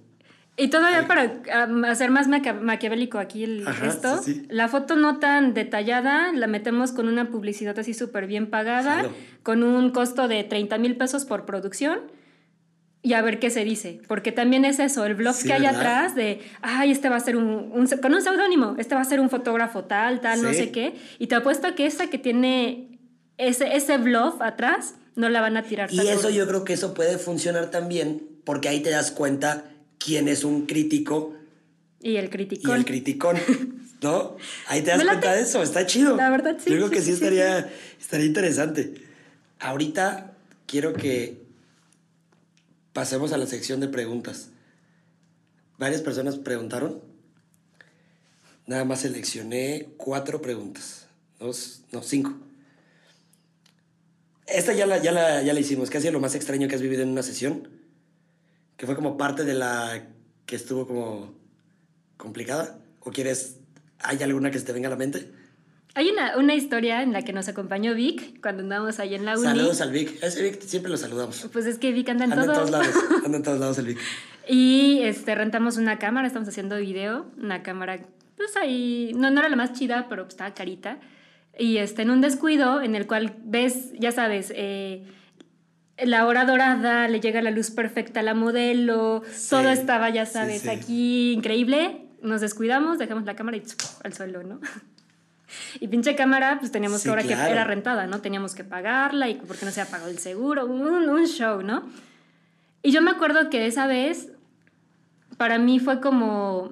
y todavía para hacer más maquiavélico aquí el, esto, la foto no tan detallada la metemos con una publicidad así súper bien pagada, con un costo de 30 mil pesos por producción y a ver qué se dice. Porque también es eso, el blog que hay atrás de, ay, este va a ser un, con un seudónimo, este va a ser un fotógrafo tal, tal, no sé qué. Y te apuesto que esta que tiene ese, ese blog atrás, no la van a tirar. Y eso yo creo que eso puede funcionar también, porque ahí te das cuenta quién es un crítico. Y el criticón. Y el criticón. ¿No? Ahí te das (laughs) Me cuenta de eso, está chido. La verdad, sí, Yo creo sí, que sí, sí, estaría interesante. Ahorita quiero que pasemos a la sección de preguntas. Varias personas preguntaron. Nada más seleccioné cuatro preguntas. Dos, no, cinco. Esta ya la, ya la, ya la hicimos. ¿Qué ha sido lo más extraño que has vivido en una sesión? Que fue como parte de la que estuvo como complicada. ¿O quieres, hay alguna que se te venga a la mente? Hay una, una historia en la que nos acompañó Vic cuando andábamos ahí en la uni. Saludos al Vic. Ese Vic siempre lo saludamos. Pues es que Vic anda en Anda en todo. todos lados. (laughs) Anda en todos lados el Vic. Y este, rentamos una cámara, estamos haciendo video, una cámara, pues ahí, no, no era la más chida, pero pues, estaba carita. Y este, en un descuido en el cual ves, ya sabes, eh, la hora dorada, le llega la luz perfecta a la modelo, Sí, todo estaba, ya sabes, sí. aquí increíble. Nos descuidamos, dejamos la cámara y ¡puf! al suelo, ¿no? (laughs) Y pinche cámara, pues teníamos que ahora claro. que era rentada, ¿no? Teníamos que pagarla y porque no se había pagado el seguro, un, un show, ¿no? Y yo me acuerdo que esa vez, para mí fue como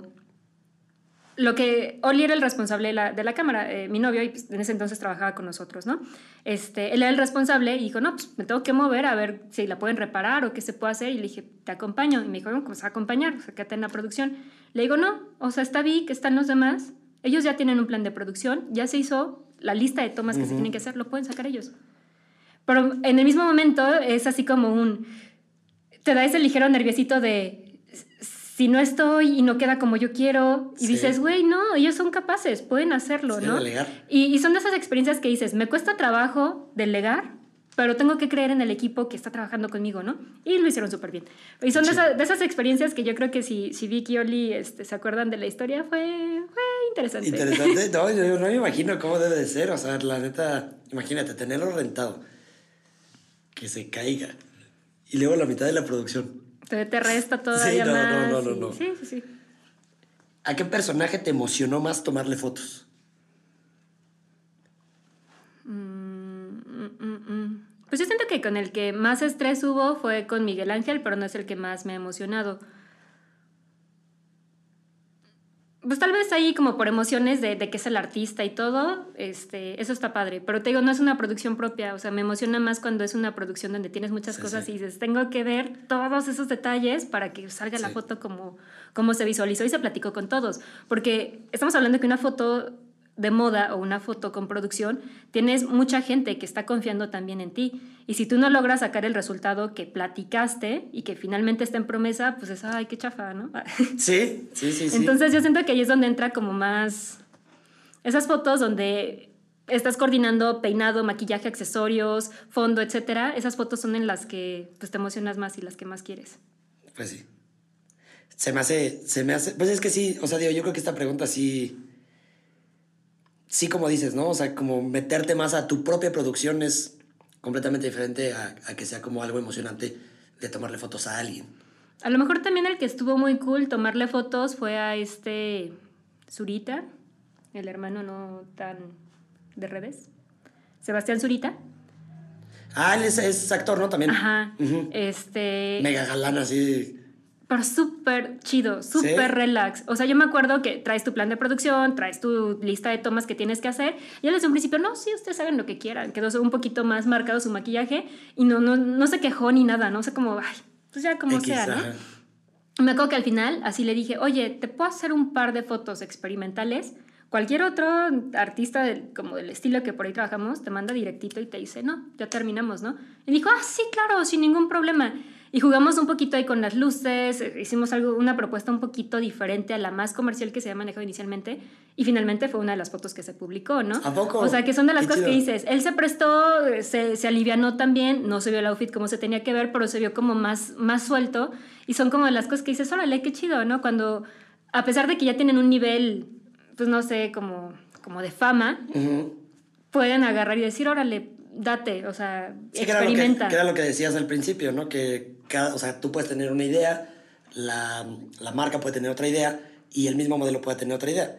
lo que Oli era el responsable de la, de la cámara, eh, mi novio, y pues, en ese entonces trabajaba con nosotros, ¿no? Este, él era el responsable y dijo, no, pues me tengo que mover a ver si la pueden reparar o qué se puede hacer. Y le dije, te acompaño. Y me dijo, ¿cómo se va a acompañar? O sea, quédate en la producción. Le digo, no, o sea, está Vic, están los demás. Ellos ya tienen un plan de producción, ya se hizo la lista de tomas que se tienen que hacer, lo pueden sacar ellos. Pero en el mismo momento es así como un... Te da ese ligero nerviosito de si no estoy y no queda como yo quiero y Sí. dices, güey, no, ellos son capaces, pueden hacerlo, Sí, ¿no? delegar. Y, y son de esas experiencias que dices, me cuesta trabajo delegar, pero tengo que creer en el equipo que está trabajando conmigo, ¿no? Y lo hicieron súper bien. Y son de, Sí. esa- de esas experiencias que yo creo que si, si Vicky y Oli este, se acuerdan de la historia, fue, fue interesante. Interesante. (laughs) No, yo no me imagino cómo debe de ser. O sea, la neta, imagínate, tenerlo rentado. Que se caiga. Y luego la mitad de la producción. Te, te resta todavía no, no, más. no, no, y- no. Sí, sí, sí. ¿A qué personaje te emocionó más tomarle fotos? Mm, mm, mm. Pues yo siento que con el que más estrés hubo fue con Miguel Ángel, pero no es el que más me ha emocionado. Pues tal vez ahí como por emociones de, de que es el artista y todo, este, eso está padre. Pero te digo, no es una producción propia, o sea, me emociona más cuando es una producción donde tienes muchas Sí, cosas sí. y dices, tengo que ver todos esos detalles para que salga la foto como, como se visualizó y se platicó con todos. Porque estamos hablando que una foto de moda o una foto con producción, tienes mucha gente que está confiando también en ti. Y si tú no logras sacar el resultado que platicaste y que finalmente está en promesa, pues es, ay, qué chafa, ¿no? (laughs) Sí, sí, sí, sí. Entonces yo siento que ahí es donde entra como más esas fotos donde estás coordinando peinado, maquillaje, accesorios, fondo, etcétera. Esas fotos son en las que pues, te emocionas más y las que más quieres. Pues sí. Se me hace, se me hace, pues es que sí, o sea, digo, yo creo que esta pregunta sí, sí como dices, ¿no? O sea, como meterte más a tu propia producción es completamente diferente a, a que sea como algo emocionante de tomarle fotos a alguien. A lo mejor también el que estuvo muy cool tomarle fotos fue a este Zurita, el hermano no tan de revés. Sebastián Zurita. Ah, él es, es actor, ¿no? También. Ajá. Este. Mega galán, así. Pero súper chido, súper ¿Sí? relax. O sea, yo me acuerdo que traes tu plan de producción, traes tu lista de tomas que tienes que hacer. Y él desde un principio, no, sí, ustedes hagan lo que quieran. Quedó un poquito más marcado su maquillaje y no, no, no se quejó ni nada, ¿no? O sea, como, ay, pues ya como sea, ¿no? Me acuerdo que al final así le dije, oye, ¿te puedo hacer un par de fotos experimentales? Cualquier otro artista del, como del estilo que por ahí trabajamos te manda directito y te dice, no, ya terminamos, ¿no? Y dijo, ah, sí, claro, sin ningún problema. Y jugamos un poquito ahí con las luces, eh, hicimos algo, una propuesta un poquito diferente a la más comercial que se había manejado inicialmente y finalmente fue una de las fotos que se publicó, ¿no? ¿A poco? O sea, que son de las Qué cosas que chido. dices, él se prestó, eh, se, se alivianó también, no se vio el outfit como se tenía que ver, pero se vio como más, más suelto. Y son como de las cosas que dices, órale, qué chido, ¿no? Cuando, a pesar de que ya tienen un nivel, pues no sé, como, como de fama, Ujú. pueden agarrar y decir, órale, date, o sea, Sí, que era, lo que, experimenta. que era lo que decías al principio, ¿no? Que cada, o sea, tú puedes tener una idea, la, la marca puede tener otra idea y el mismo modelo puede tener otra idea.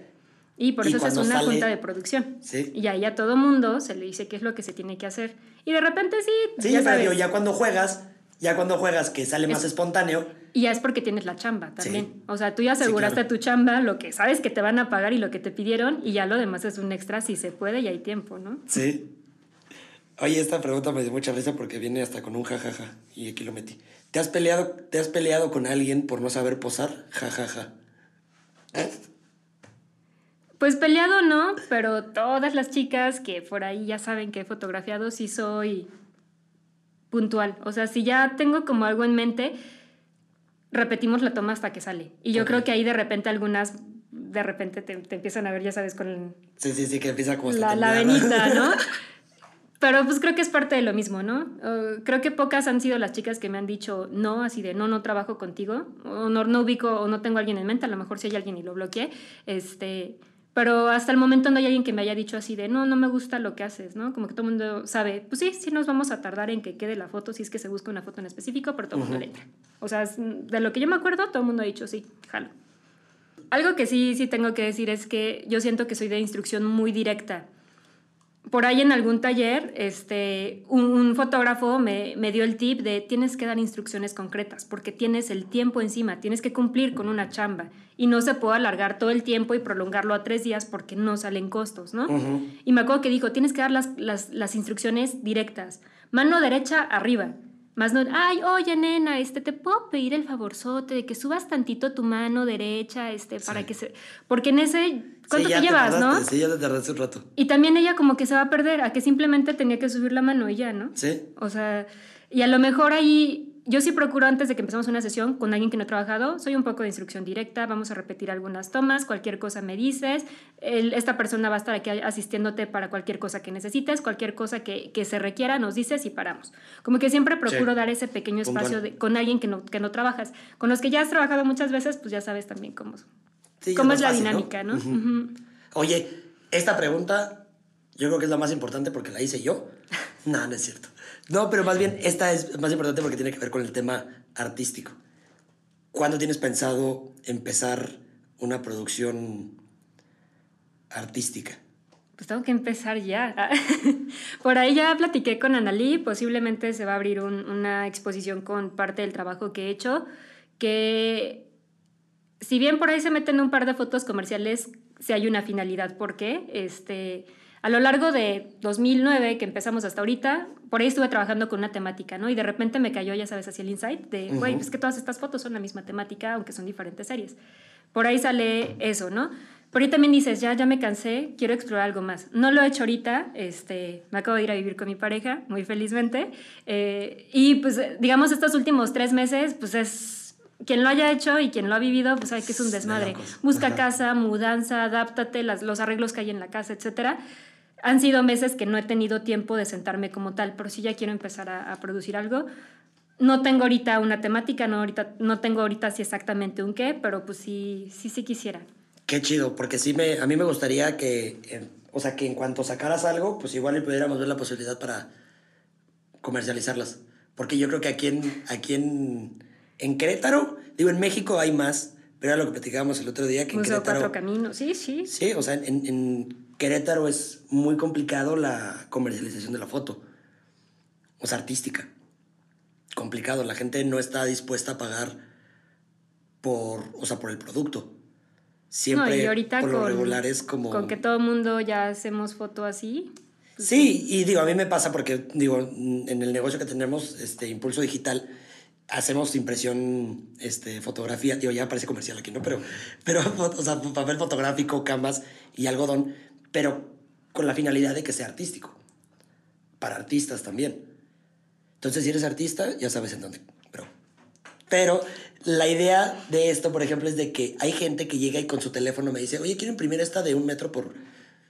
Y por eso es una sale- junta de producción. Sí. Y ahí a todo mundo se le dice qué es lo que se tiene que hacer. Y de repente sí, Sí, ya sabes. digo, ya cuando juegas, Ya cuando juegas que sale más espontáneo. Y ya es porque tienes la chamba también. O sea, tú ya aseguraste tu chamba, lo que sabes que te van a pagar y lo que te pidieron, y ya lo demás es un extra si se puede y hay tiempo, ¿no? Sí. Oye, esta pregunta me dio mucha risa porque viene hasta con un jajaja y aquí lo metí. ¿Te has peleado, te has peleado con alguien por no saber posar? Jajaja. Pues peleado no, pero todas las chicas que por ahí ya saben que he fotografiado sí soy puntual. O sea, si ya tengo como algo en mente, repetimos la toma hasta que sale. Y yo creo que ahí de repente algunas, de repente te, empiezan a ver, ya sabes, con... Sí, sí, sí, que empieza como... La, la venita, ¿no? (laughs) Pero pues creo que es parte de lo mismo, ¿no? creo que pocas han sido las chicas que me han dicho no, así de no, no trabajo contigo, o no, no ubico, o no tengo a alguien en mente, a lo mejor si hay alguien y lo bloqueé, este... Pero hasta el momento no hay alguien que me haya dicho así de, no, no me gusta lo que haces, ¿no? Como que todo el mundo sabe, pues sí, sí nos vamos a tardar en que quede la foto, si es que se busca una foto en específico, pero todo el mundo le entra. O sea, de lo que yo me acuerdo, todo el mundo ha dicho, sí, jalo. Algo que sí, sí tengo que decir es que yo siento que soy de instrucción muy directa por ahí en algún taller, este, un, fotógrafo me, me, dio el tip de tienes que dar instrucciones concretas porque tienes el tiempo encima, tienes que cumplir con una chamba y no se puede alargar todo el tiempo y prolongarlo a tres días porque no salen costos, ¿no? Y me acuerdo que dijo, tienes que dar las, las, las instrucciones directas, mano derecha arriba, más no, ay, oye, nena, este, te puedo pedir el favorzote de que subas tantito tu mano derecha, este, para que se... Porque en ese... ¿Cuánto te llevas, no? Sí, ya te tardaste un rato. Y también ella como que se va a perder, a que simplemente tenía que subir la mano y ya, ¿no? Sí. O sea, y a lo mejor ahí yo sí procuro antes de que empecemos una sesión con alguien que no ha trabajado, soy un poco de instrucción directa, vamos a repetir algunas tomas, cualquier cosa me dices, esta persona va a estar aquí asistiéndote para cualquier cosa que necesites, cualquier cosa que, que se requiera, nos dices y paramos. Como que siempre procuro dar ese pequeño espacio con alguien que no, que no trabajas. Con los que ya has trabajado muchas veces, pues ya sabes también cómo, cómo es, la dinámica, ¿no? Oye, esta pregunta yo creo que es la más importante porque la hice yo. (laughs) no, no es cierto. No, pero más bien esta es más importante porque tiene que ver con el tema artístico. ¿Cuándo tienes pensado empezar una producción artística? Pues tengo que empezar ya. (laughs) Por ahí ya platiqué con Analí, posiblemente se va a abrir una exposición con parte del trabajo que he hecho, que si bien por ahí se meten un par de fotos comerciales, si hay una finalidad. ¿Por qué? Este, a lo largo de 2009, que empezamos hasta ahorita, por ahí estuve trabajando con una temática, ¿no? Y de repente me cayó, ya sabes, hacia el insight de, güey, es que todas estas fotos son la misma temática, aunque son diferentes series. Por ahí sale eso, ¿no? Por ahí también dices, ya, ya me cansé, quiero explorar algo más. No lo he hecho ahorita, este, me acabo de ir a vivir con mi pareja, muy felizmente. Eh, y pues, digamos, estos últimos tres meses, pues es quien lo haya hecho y quien lo ha vivido, pues sabe que es un desmadre. Busca casa, mudanza, adáptate, las, los arreglos que hay en la casa, etcétera han sido meses que no he tenido tiempo de sentarme como tal, pero sí ya quiero empezar a, producir algo. No tengo ahorita una temática, no, ahorita, no tengo ahorita sí exactamente un qué, pero pues sí, sí, sí quisiera. Qué chido, porque sí me, a mí me gustaría que, o sea, que en cuanto sacaras algo, pues igual pudiéramos ver la posibilidad para comercializarlas. Porque yo creo que aquí en, aquí en, en Querétaro, digo, en México hay más, pero era lo que platicábamos el otro día, que Museo Cuatro Caminos, sí, sí. Sí, o sea, en, en Querétaro es muy complicado la comercialización de la foto. O sea, artística. Complicado. La gente no está dispuesta a pagar por, o sea, por el producto. Siempre, y ahorita por lo regular es como... Con que todo el mundo ya hacemos foto así. Pues sí, y digo, a mí me pasa porque, digo, en el negocio que tenemos, este, Impulso Digital, hacemos impresión, este, fotografía, digo, ya parece comercial aquí, ¿no? Pero, pero (laughs) o sea, papel fotográfico, camas y algodón pero con la finalidad de que sea artístico. Para artistas también. Entonces, si eres artista, ya sabes en dónde. Pero, pero la idea de esto, por ejemplo, es de que hay gente que llega y con su teléfono me dice, oye, quiero imprimir esta de un metro por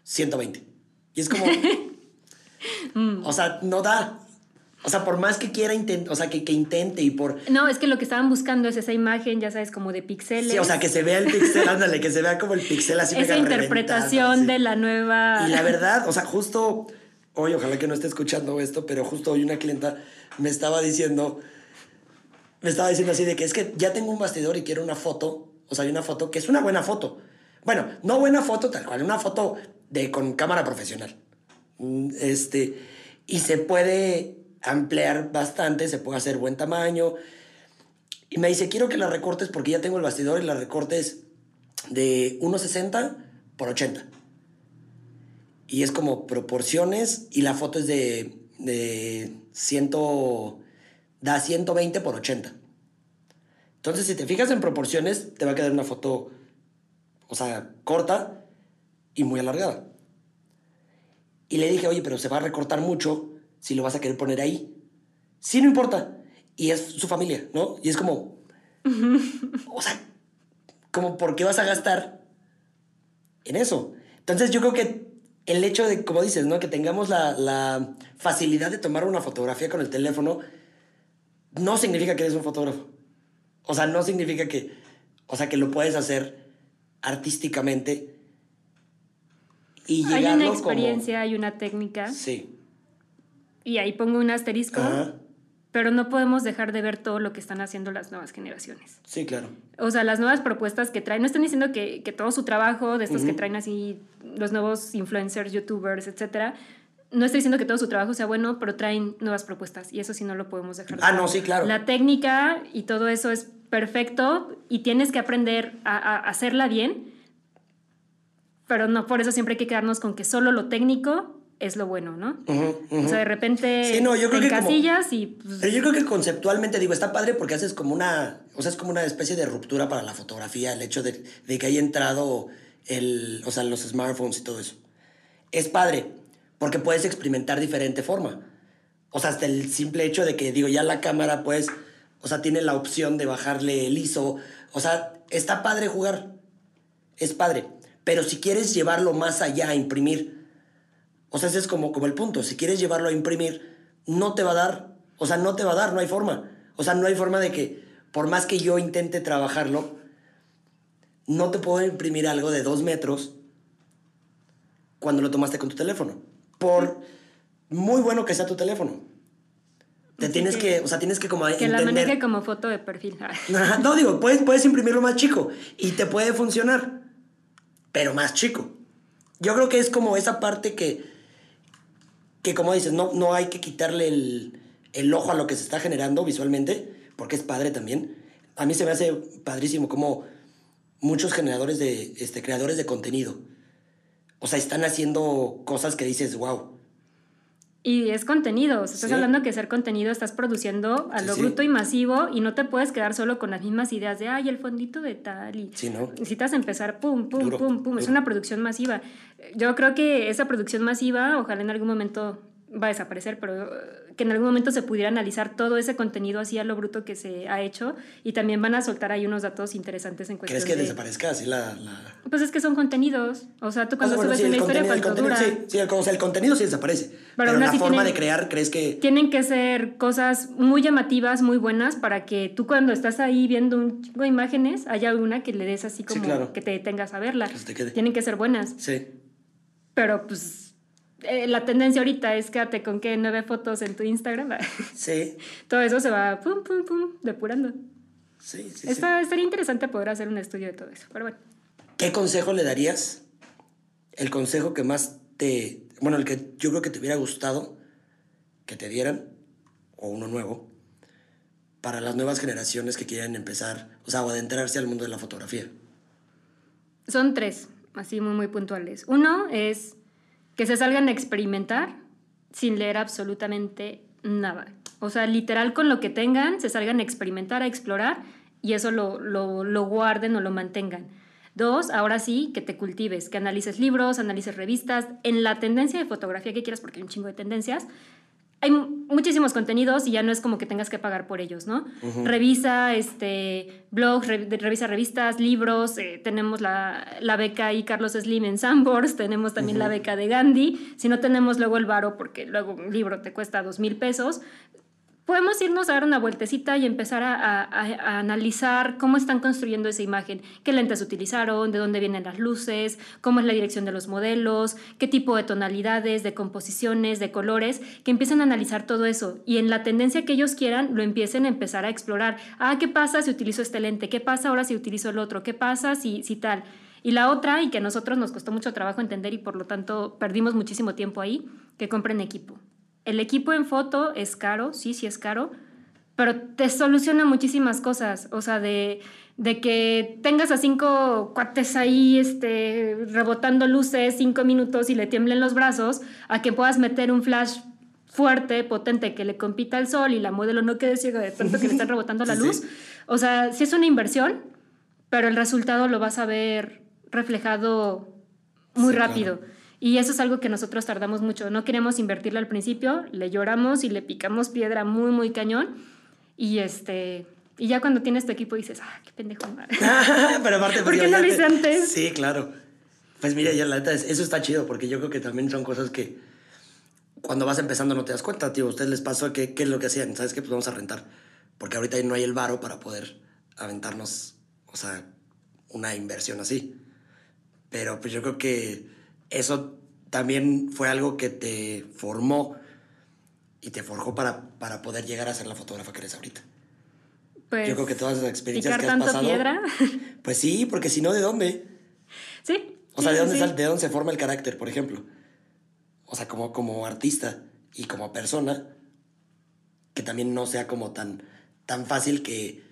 120. Y es como... (laughs) o sea, no da. O sea, por más que quiera, o sea, que, que, intente y por... No, es que lo que estaban buscando es esa imagen, ya sabes, como de píxeles. Sí, o sea, que se vea el píxel, ándale, que se vea como el píxel así. Esa interpretación de la nueva... Y la verdad, o sea, justo hoy, ojalá que no esté escuchando esto, pero justo hoy una clienta me estaba diciendo, me estaba diciendo así de que es que ya tengo un bastidor y quiero una foto, o sea, hay una foto que es una buena foto. Bueno, no buena foto tal cual, una foto de con cámara profesional. Mm, este, y se puede ampliar bastante, se puede hacer buen tamaño. Y me dice, quiero que la recortes porque ya tengo el bastidor y la recortes de 1,60 por 80. Y es como proporciones y la foto es de, de 100, da 120 por 80. Entonces, si te fijas en proporciones, te va a quedar una foto, o sea, corta y muy alargada. Y le dije, oye, pero se va a recortar mucho si lo vas a querer poner ahí. Sí, no importa. Y es su familia, ¿no? Y es como, o sea, como, ¿por qué vas a gastar en eso? Entonces, yo creo que el hecho de, como dices, ¿no? Que tengamos la, la facilidad de tomar una fotografía con el teléfono, no significa que eres un fotógrafo. O sea, no significa que, o sea, que lo puedes hacer artísticamente y Hay una experiencia, hay una técnica. Sí. Y ahí pongo un asterisco. Pero no podemos dejar de ver todo lo que están haciendo las nuevas generaciones. Sí, claro. O sea, las nuevas propuestas que traen. No están diciendo que, que todo su trabajo, de estos que traen así los nuevos influencers, youtubers, etcétera, no estoy diciendo que todo su trabajo sea bueno, pero traen nuevas propuestas y eso sí no lo podemos dejar. De ah, no, sí, claro. La técnica y todo eso es perfecto y tienes que aprender a, hacerla bien, pero no por eso siempre hay que quedarnos con que solo lo técnico es lo bueno, ¿no? O sea, de repente sí, no, yo creo que casillas y... Pues, pero yo creo que conceptualmente, digo, está padre porque haces como una... O sea, es como una especie de ruptura para la fotografía, el hecho de, de que haya entrado el, o sea, los smartphones y todo eso. Es padre porque puedes experimentar diferente forma. O sea, hasta el simple hecho de que, digo, ya la cámara, pues o sea, tiene la opción de bajarle el ISO. O sea, está padre jugar. Es padre. Pero si quieres llevarlo más allá a imprimir, o sea, ese es como, como el punto. Si quieres llevarlo a imprimir, no te va a dar. O sea, no te va a dar, no hay forma. O sea, no hay forma de que, por más que yo intente trabajarlo, no te puedo imprimir algo de dos metros cuando lo tomaste con tu teléfono. Por muy bueno que sea tu teléfono. Te tienes que, o sea, tienes que como Que la maneje como foto de perfil. (laughs) no, digo, puedes, puedes imprimirlo más chico y te puede funcionar, pero más chico. Yo creo que es como esa parte que, que como dices, no, no hay que quitarle el, el ojo a lo que se está generando visualmente, porque es padre también. A mí se me hace padrísimo como muchos generadores de, este, creadores de contenido, o sea, están haciendo cosas que dices, wow, y es contenido, o sea, estás hablando que ser contenido estás produciendo a lo bruto y masivo y no te puedes quedar solo con las mismas ideas de, ay, el fondito de tal y ¿no? necesitas empezar, pum, pum, pum, pum, es una producción masiva. Yo creo que esa producción masiva, ojalá en algún momento va a desaparecer, pero que en algún momento se pudiera analizar todo ese contenido así a lo bruto que se ha hecho y también van a soltar ahí unos datos interesantes en cuestión ¿Crees que desaparezca así la, Pues es que son contenidos, o sea, tú cuando subes una historia, ¿cuánto dura? Sí, sí el, o sea, el contenido sí desaparece, pero, la forma de crear, ¿crees que...? Tienen que ser cosas muy llamativas, muy buenas, para que tú cuando estás ahí viendo un chingo de imágenes, haya una que le des así como que te detengas a verla. Tienen que ser buenas. Sí. Pero pues eh, la tendencia ahorita es quédate con que nueve fotos en tu Instagram. (laughs) Sí. Todo eso se va pum, pum, pum, depurando. Sí, sí, Está, Estaría interesante poder hacer un estudio de todo eso, pero bueno. ¿Qué consejo le darías? El consejo que más te... Bueno, el que yo creo que te hubiera gustado que te dieran, o uno nuevo, para las nuevas generaciones que quieren empezar, o sea, o adentrarse al mundo de la fotografía. Son tres, así muy, muy puntuales. Uno es que se salgan a experimentar sin leer absolutamente nada. O sea, literal con lo que tengan, se salgan a experimentar, a explorar y eso lo, lo, lo guarden o lo mantengan. Dos, ahora sí, que te cultives, que analices libros, analices revistas, en la tendencia de fotografía que quieras, porque hay un chingo de tendencias, hay muchísimos contenidos y ya no es como que tengas que pagar por ellos, ¿no? Revisa este, blogs, revisa revistas, libros, eh, tenemos la, la, beca y Carlos Slim en Sambors, (laughs) tenemos también la beca de Gandhi, si no tenemos luego el varo porque luego un libro te cuesta dos mil pesos, podemos irnos a dar una vueltecita y empezar a, analizar cómo están construyendo esa imagen, qué lentes utilizaron, de dónde vienen las luces, cómo es la dirección de los modelos, qué tipo de tonalidades, de composiciones, de colores, que empiecen a analizar todo eso y en la tendencia que ellos quieran lo empiecen a empezar a explorar. Ah, ¿qué pasa si utilizo este lente? ¿Qué pasa ahora si utilizo el otro? ¿Qué pasa si, si tal? Y la otra, y que a nosotros nos costó mucho trabajo entender y por lo tanto perdimos muchísimo tiempo ahí, que compren equipo. El equipo en foto es caro, sí, sí es caro, pero te soluciona muchísimas cosas. O sea, de, de que tengas a cinco cuates ahí este, rebotando luces cinco minutos y le tiemblen los brazos, a que puedas meter un flash fuerte, potente, que le compita al sol y la modelo no quede ciega de tanto que le están rebotando (laughs) la luz. O sea, sí es una inversión, pero el resultado lo vas a ver reflejado muy rápido. Y eso es algo que nosotros tardamos mucho. No queremos invertirle al principio, le lloramos y le picamos piedra muy, muy cañón. Y este. Y ya cuando tienes tu equipo dices, ah, qué pendejo. (laughs) Pero aparte, ¿por qué no lo hice antes? Sí, claro. Pues mira, ya la neta, eso está chido, porque yo creo que también son cosas que cuando vas empezando no te das cuenta, tío. A ustedes les pasó que qué es lo que hacían, ¿sabes qué? Pues vamos a rentar. Porque ahorita no hay el varo para poder aventarnos, o sea, una inversión así. Pero pues yo creo que eso también fue algo que te formó y te forjó para, para poder llegar a ser la fotógrafa que eres ahorita. Pues, Yo creo que todas las experiencias que has pasado. piedra? (laughs) Pues sí, porque si no, ¿de dónde? Sí. O sea, ¿de, dónde ¿de dónde se forma el carácter, por ejemplo? O sea, como, como artista y como persona, que también no sea como tan, tan fácil que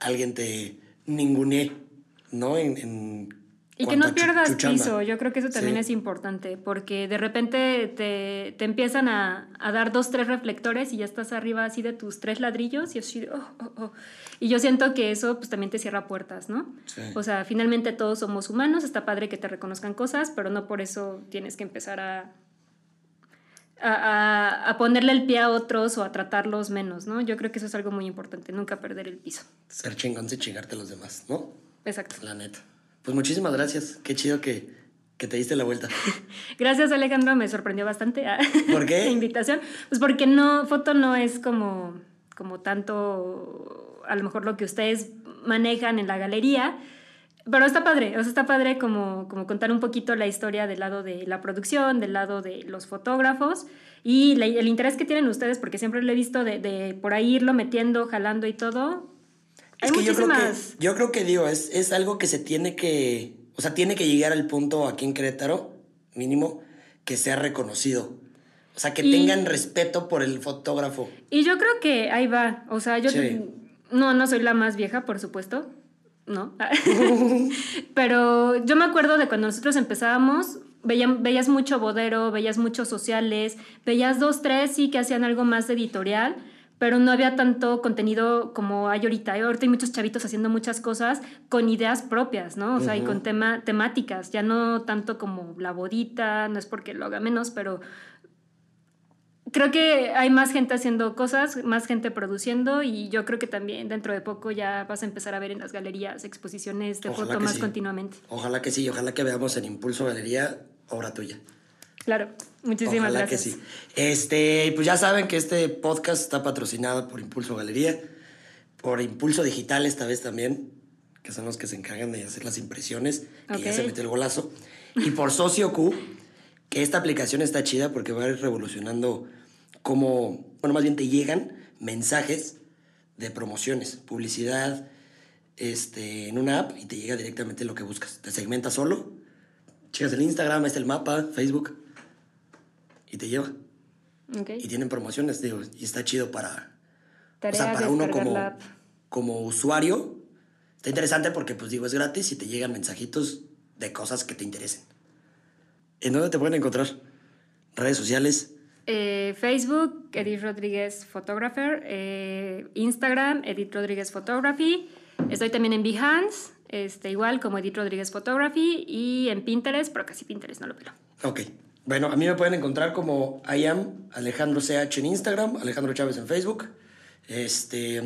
alguien te ningune, ¿no? en y que no pierdas piso, yo creo que eso también es importante, porque de repente te, te empiezan a, a, dar dos, tres reflectores y ya estás arriba así de tus tres ladrillos y así oh, oh, oh. Y yo siento que eso pues también te cierra puertas, ¿no? O sea, finalmente todos somos humanos, está padre que te reconozcan cosas, pero no por eso tienes que empezar a, a, a, ponerle el pie a otros o a tratarlos menos, ¿no? Yo creo que eso es algo muy importante, nunca perder el piso. Ser chingón sin chingarte a los demás, ¿no? Exacto. La neta. Pues muchísimas gracias. Qué chido que, que te diste la vuelta. (laughs) Gracias, Alejandro. Me sorprendió bastante ah, (laughs) ¿Por qué? la invitación. Pues porque no, foto no es como, como tanto, a lo mejor lo que ustedes manejan en la galería. Pero está padre, o sea, está padre como, como contar un poquito la historia del lado de la producción, del lado de los fotógrafos y el interés que tienen ustedes, porque siempre lo he visto de, de por ahí irlo metiendo, jalando y todo, es que yo creo que, yo creo que digo, es, es algo que se tiene que, o sea, tiene que llegar al punto aquí en Querétaro, mínimo, que sea reconocido. O sea, que tengan respeto por el fotógrafo. Y yo creo que ahí va. O sea, yo no, no soy la más vieja, por supuesto. No. (laughs) Pero yo me acuerdo de cuando nosotros empezábamos, veías mucho bodero, veías muchos sociales, veías dos, tres, sí, que hacían algo más editorial pero no había tanto contenido como hay ahorita. Ahorita hay muchos chavitos haciendo muchas cosas con ideas propias, ¿no? O sea, y con tema, temáticas, ya no tanto como la bodita, no es porque lo haga menos, pero creo que hay más gente haciendo cosas, más gente produciendo y yo creo que también dentro de poco ya vas a empezar a ver en las galerías exposiciones de foto más continuamente. Ojalá que sí, ojalá que veamos en Impulso Galería obra tuya. Claro, muchísimas Ojalá gracias. que sí. Este, pues ya saben que este podcast está patrocinado por Impulso Galería, por Impulso Digital esta vez también, que son los que se encargan de hacer las impresiones, que ya se metió el golazo, y por Socio Q, que esta aplicación está chida porque va a ir revolucionando cómo, bueno, más bien te llegan mensajes de promociones, publicidad, este, en una app y te llega directamente lo que buscas. Te segmenta solo, checas el Instagram, es el mapa, Facebook, y te lleva. Y tienen promociones, digo, y está chido para, o sea, para uno como, como usuario. Está interesante porque, pues digo, es gratis y te llegan mensajitos de cosas que te interesen. ¿En dónde te pueden encontrar? ¿Redes sociales? Eh, Facebook, Edith Rodríguez Photographer. Eh, Instagram, Edith Rodríguez Photography. Estoy también en Behance, este, igual como Edith Rodríguez Photography. Y en Pinterest, pero casi Pinterest no lo pelo. Ok. Bueno, a mí me pueden encontrar como I am Alejandro CH en Instagram, Alejandro Chávez en Facebook. Este,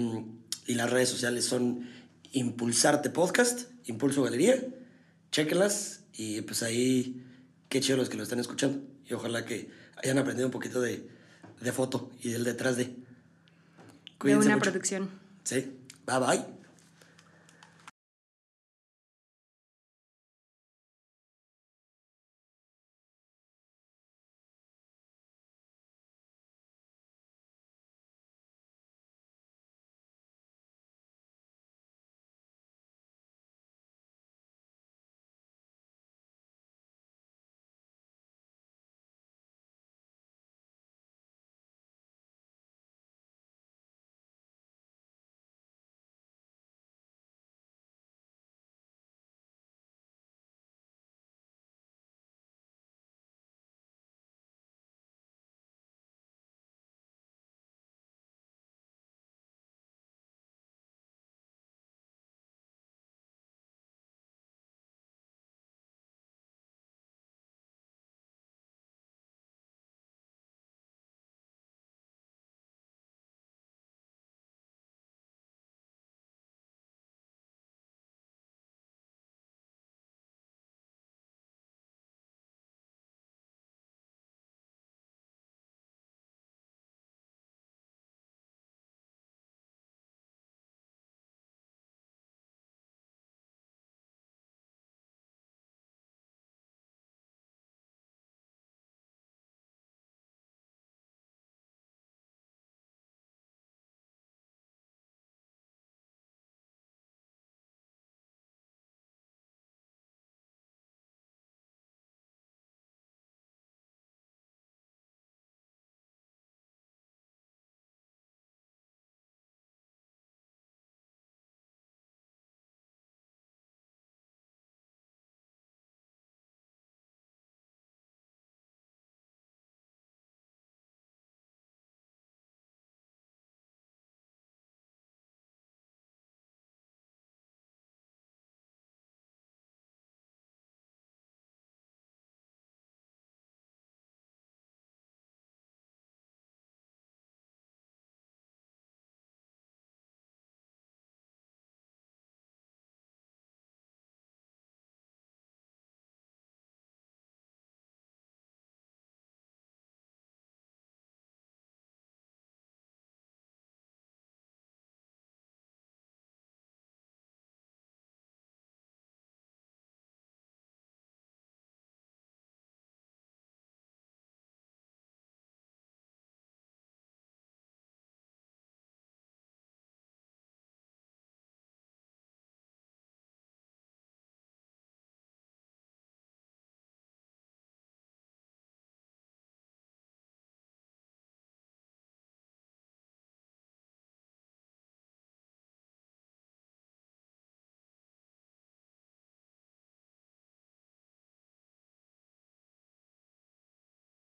y las redes sociales son Impulsarte Podcast, Impulso Galería. Chequenlas y pues ahí qué chido los que lo están escuchando. Y ojalá que hayan aprendido un poquito de, de foto y del detrás de. Cuídense de una producción. Sí. Bye bye.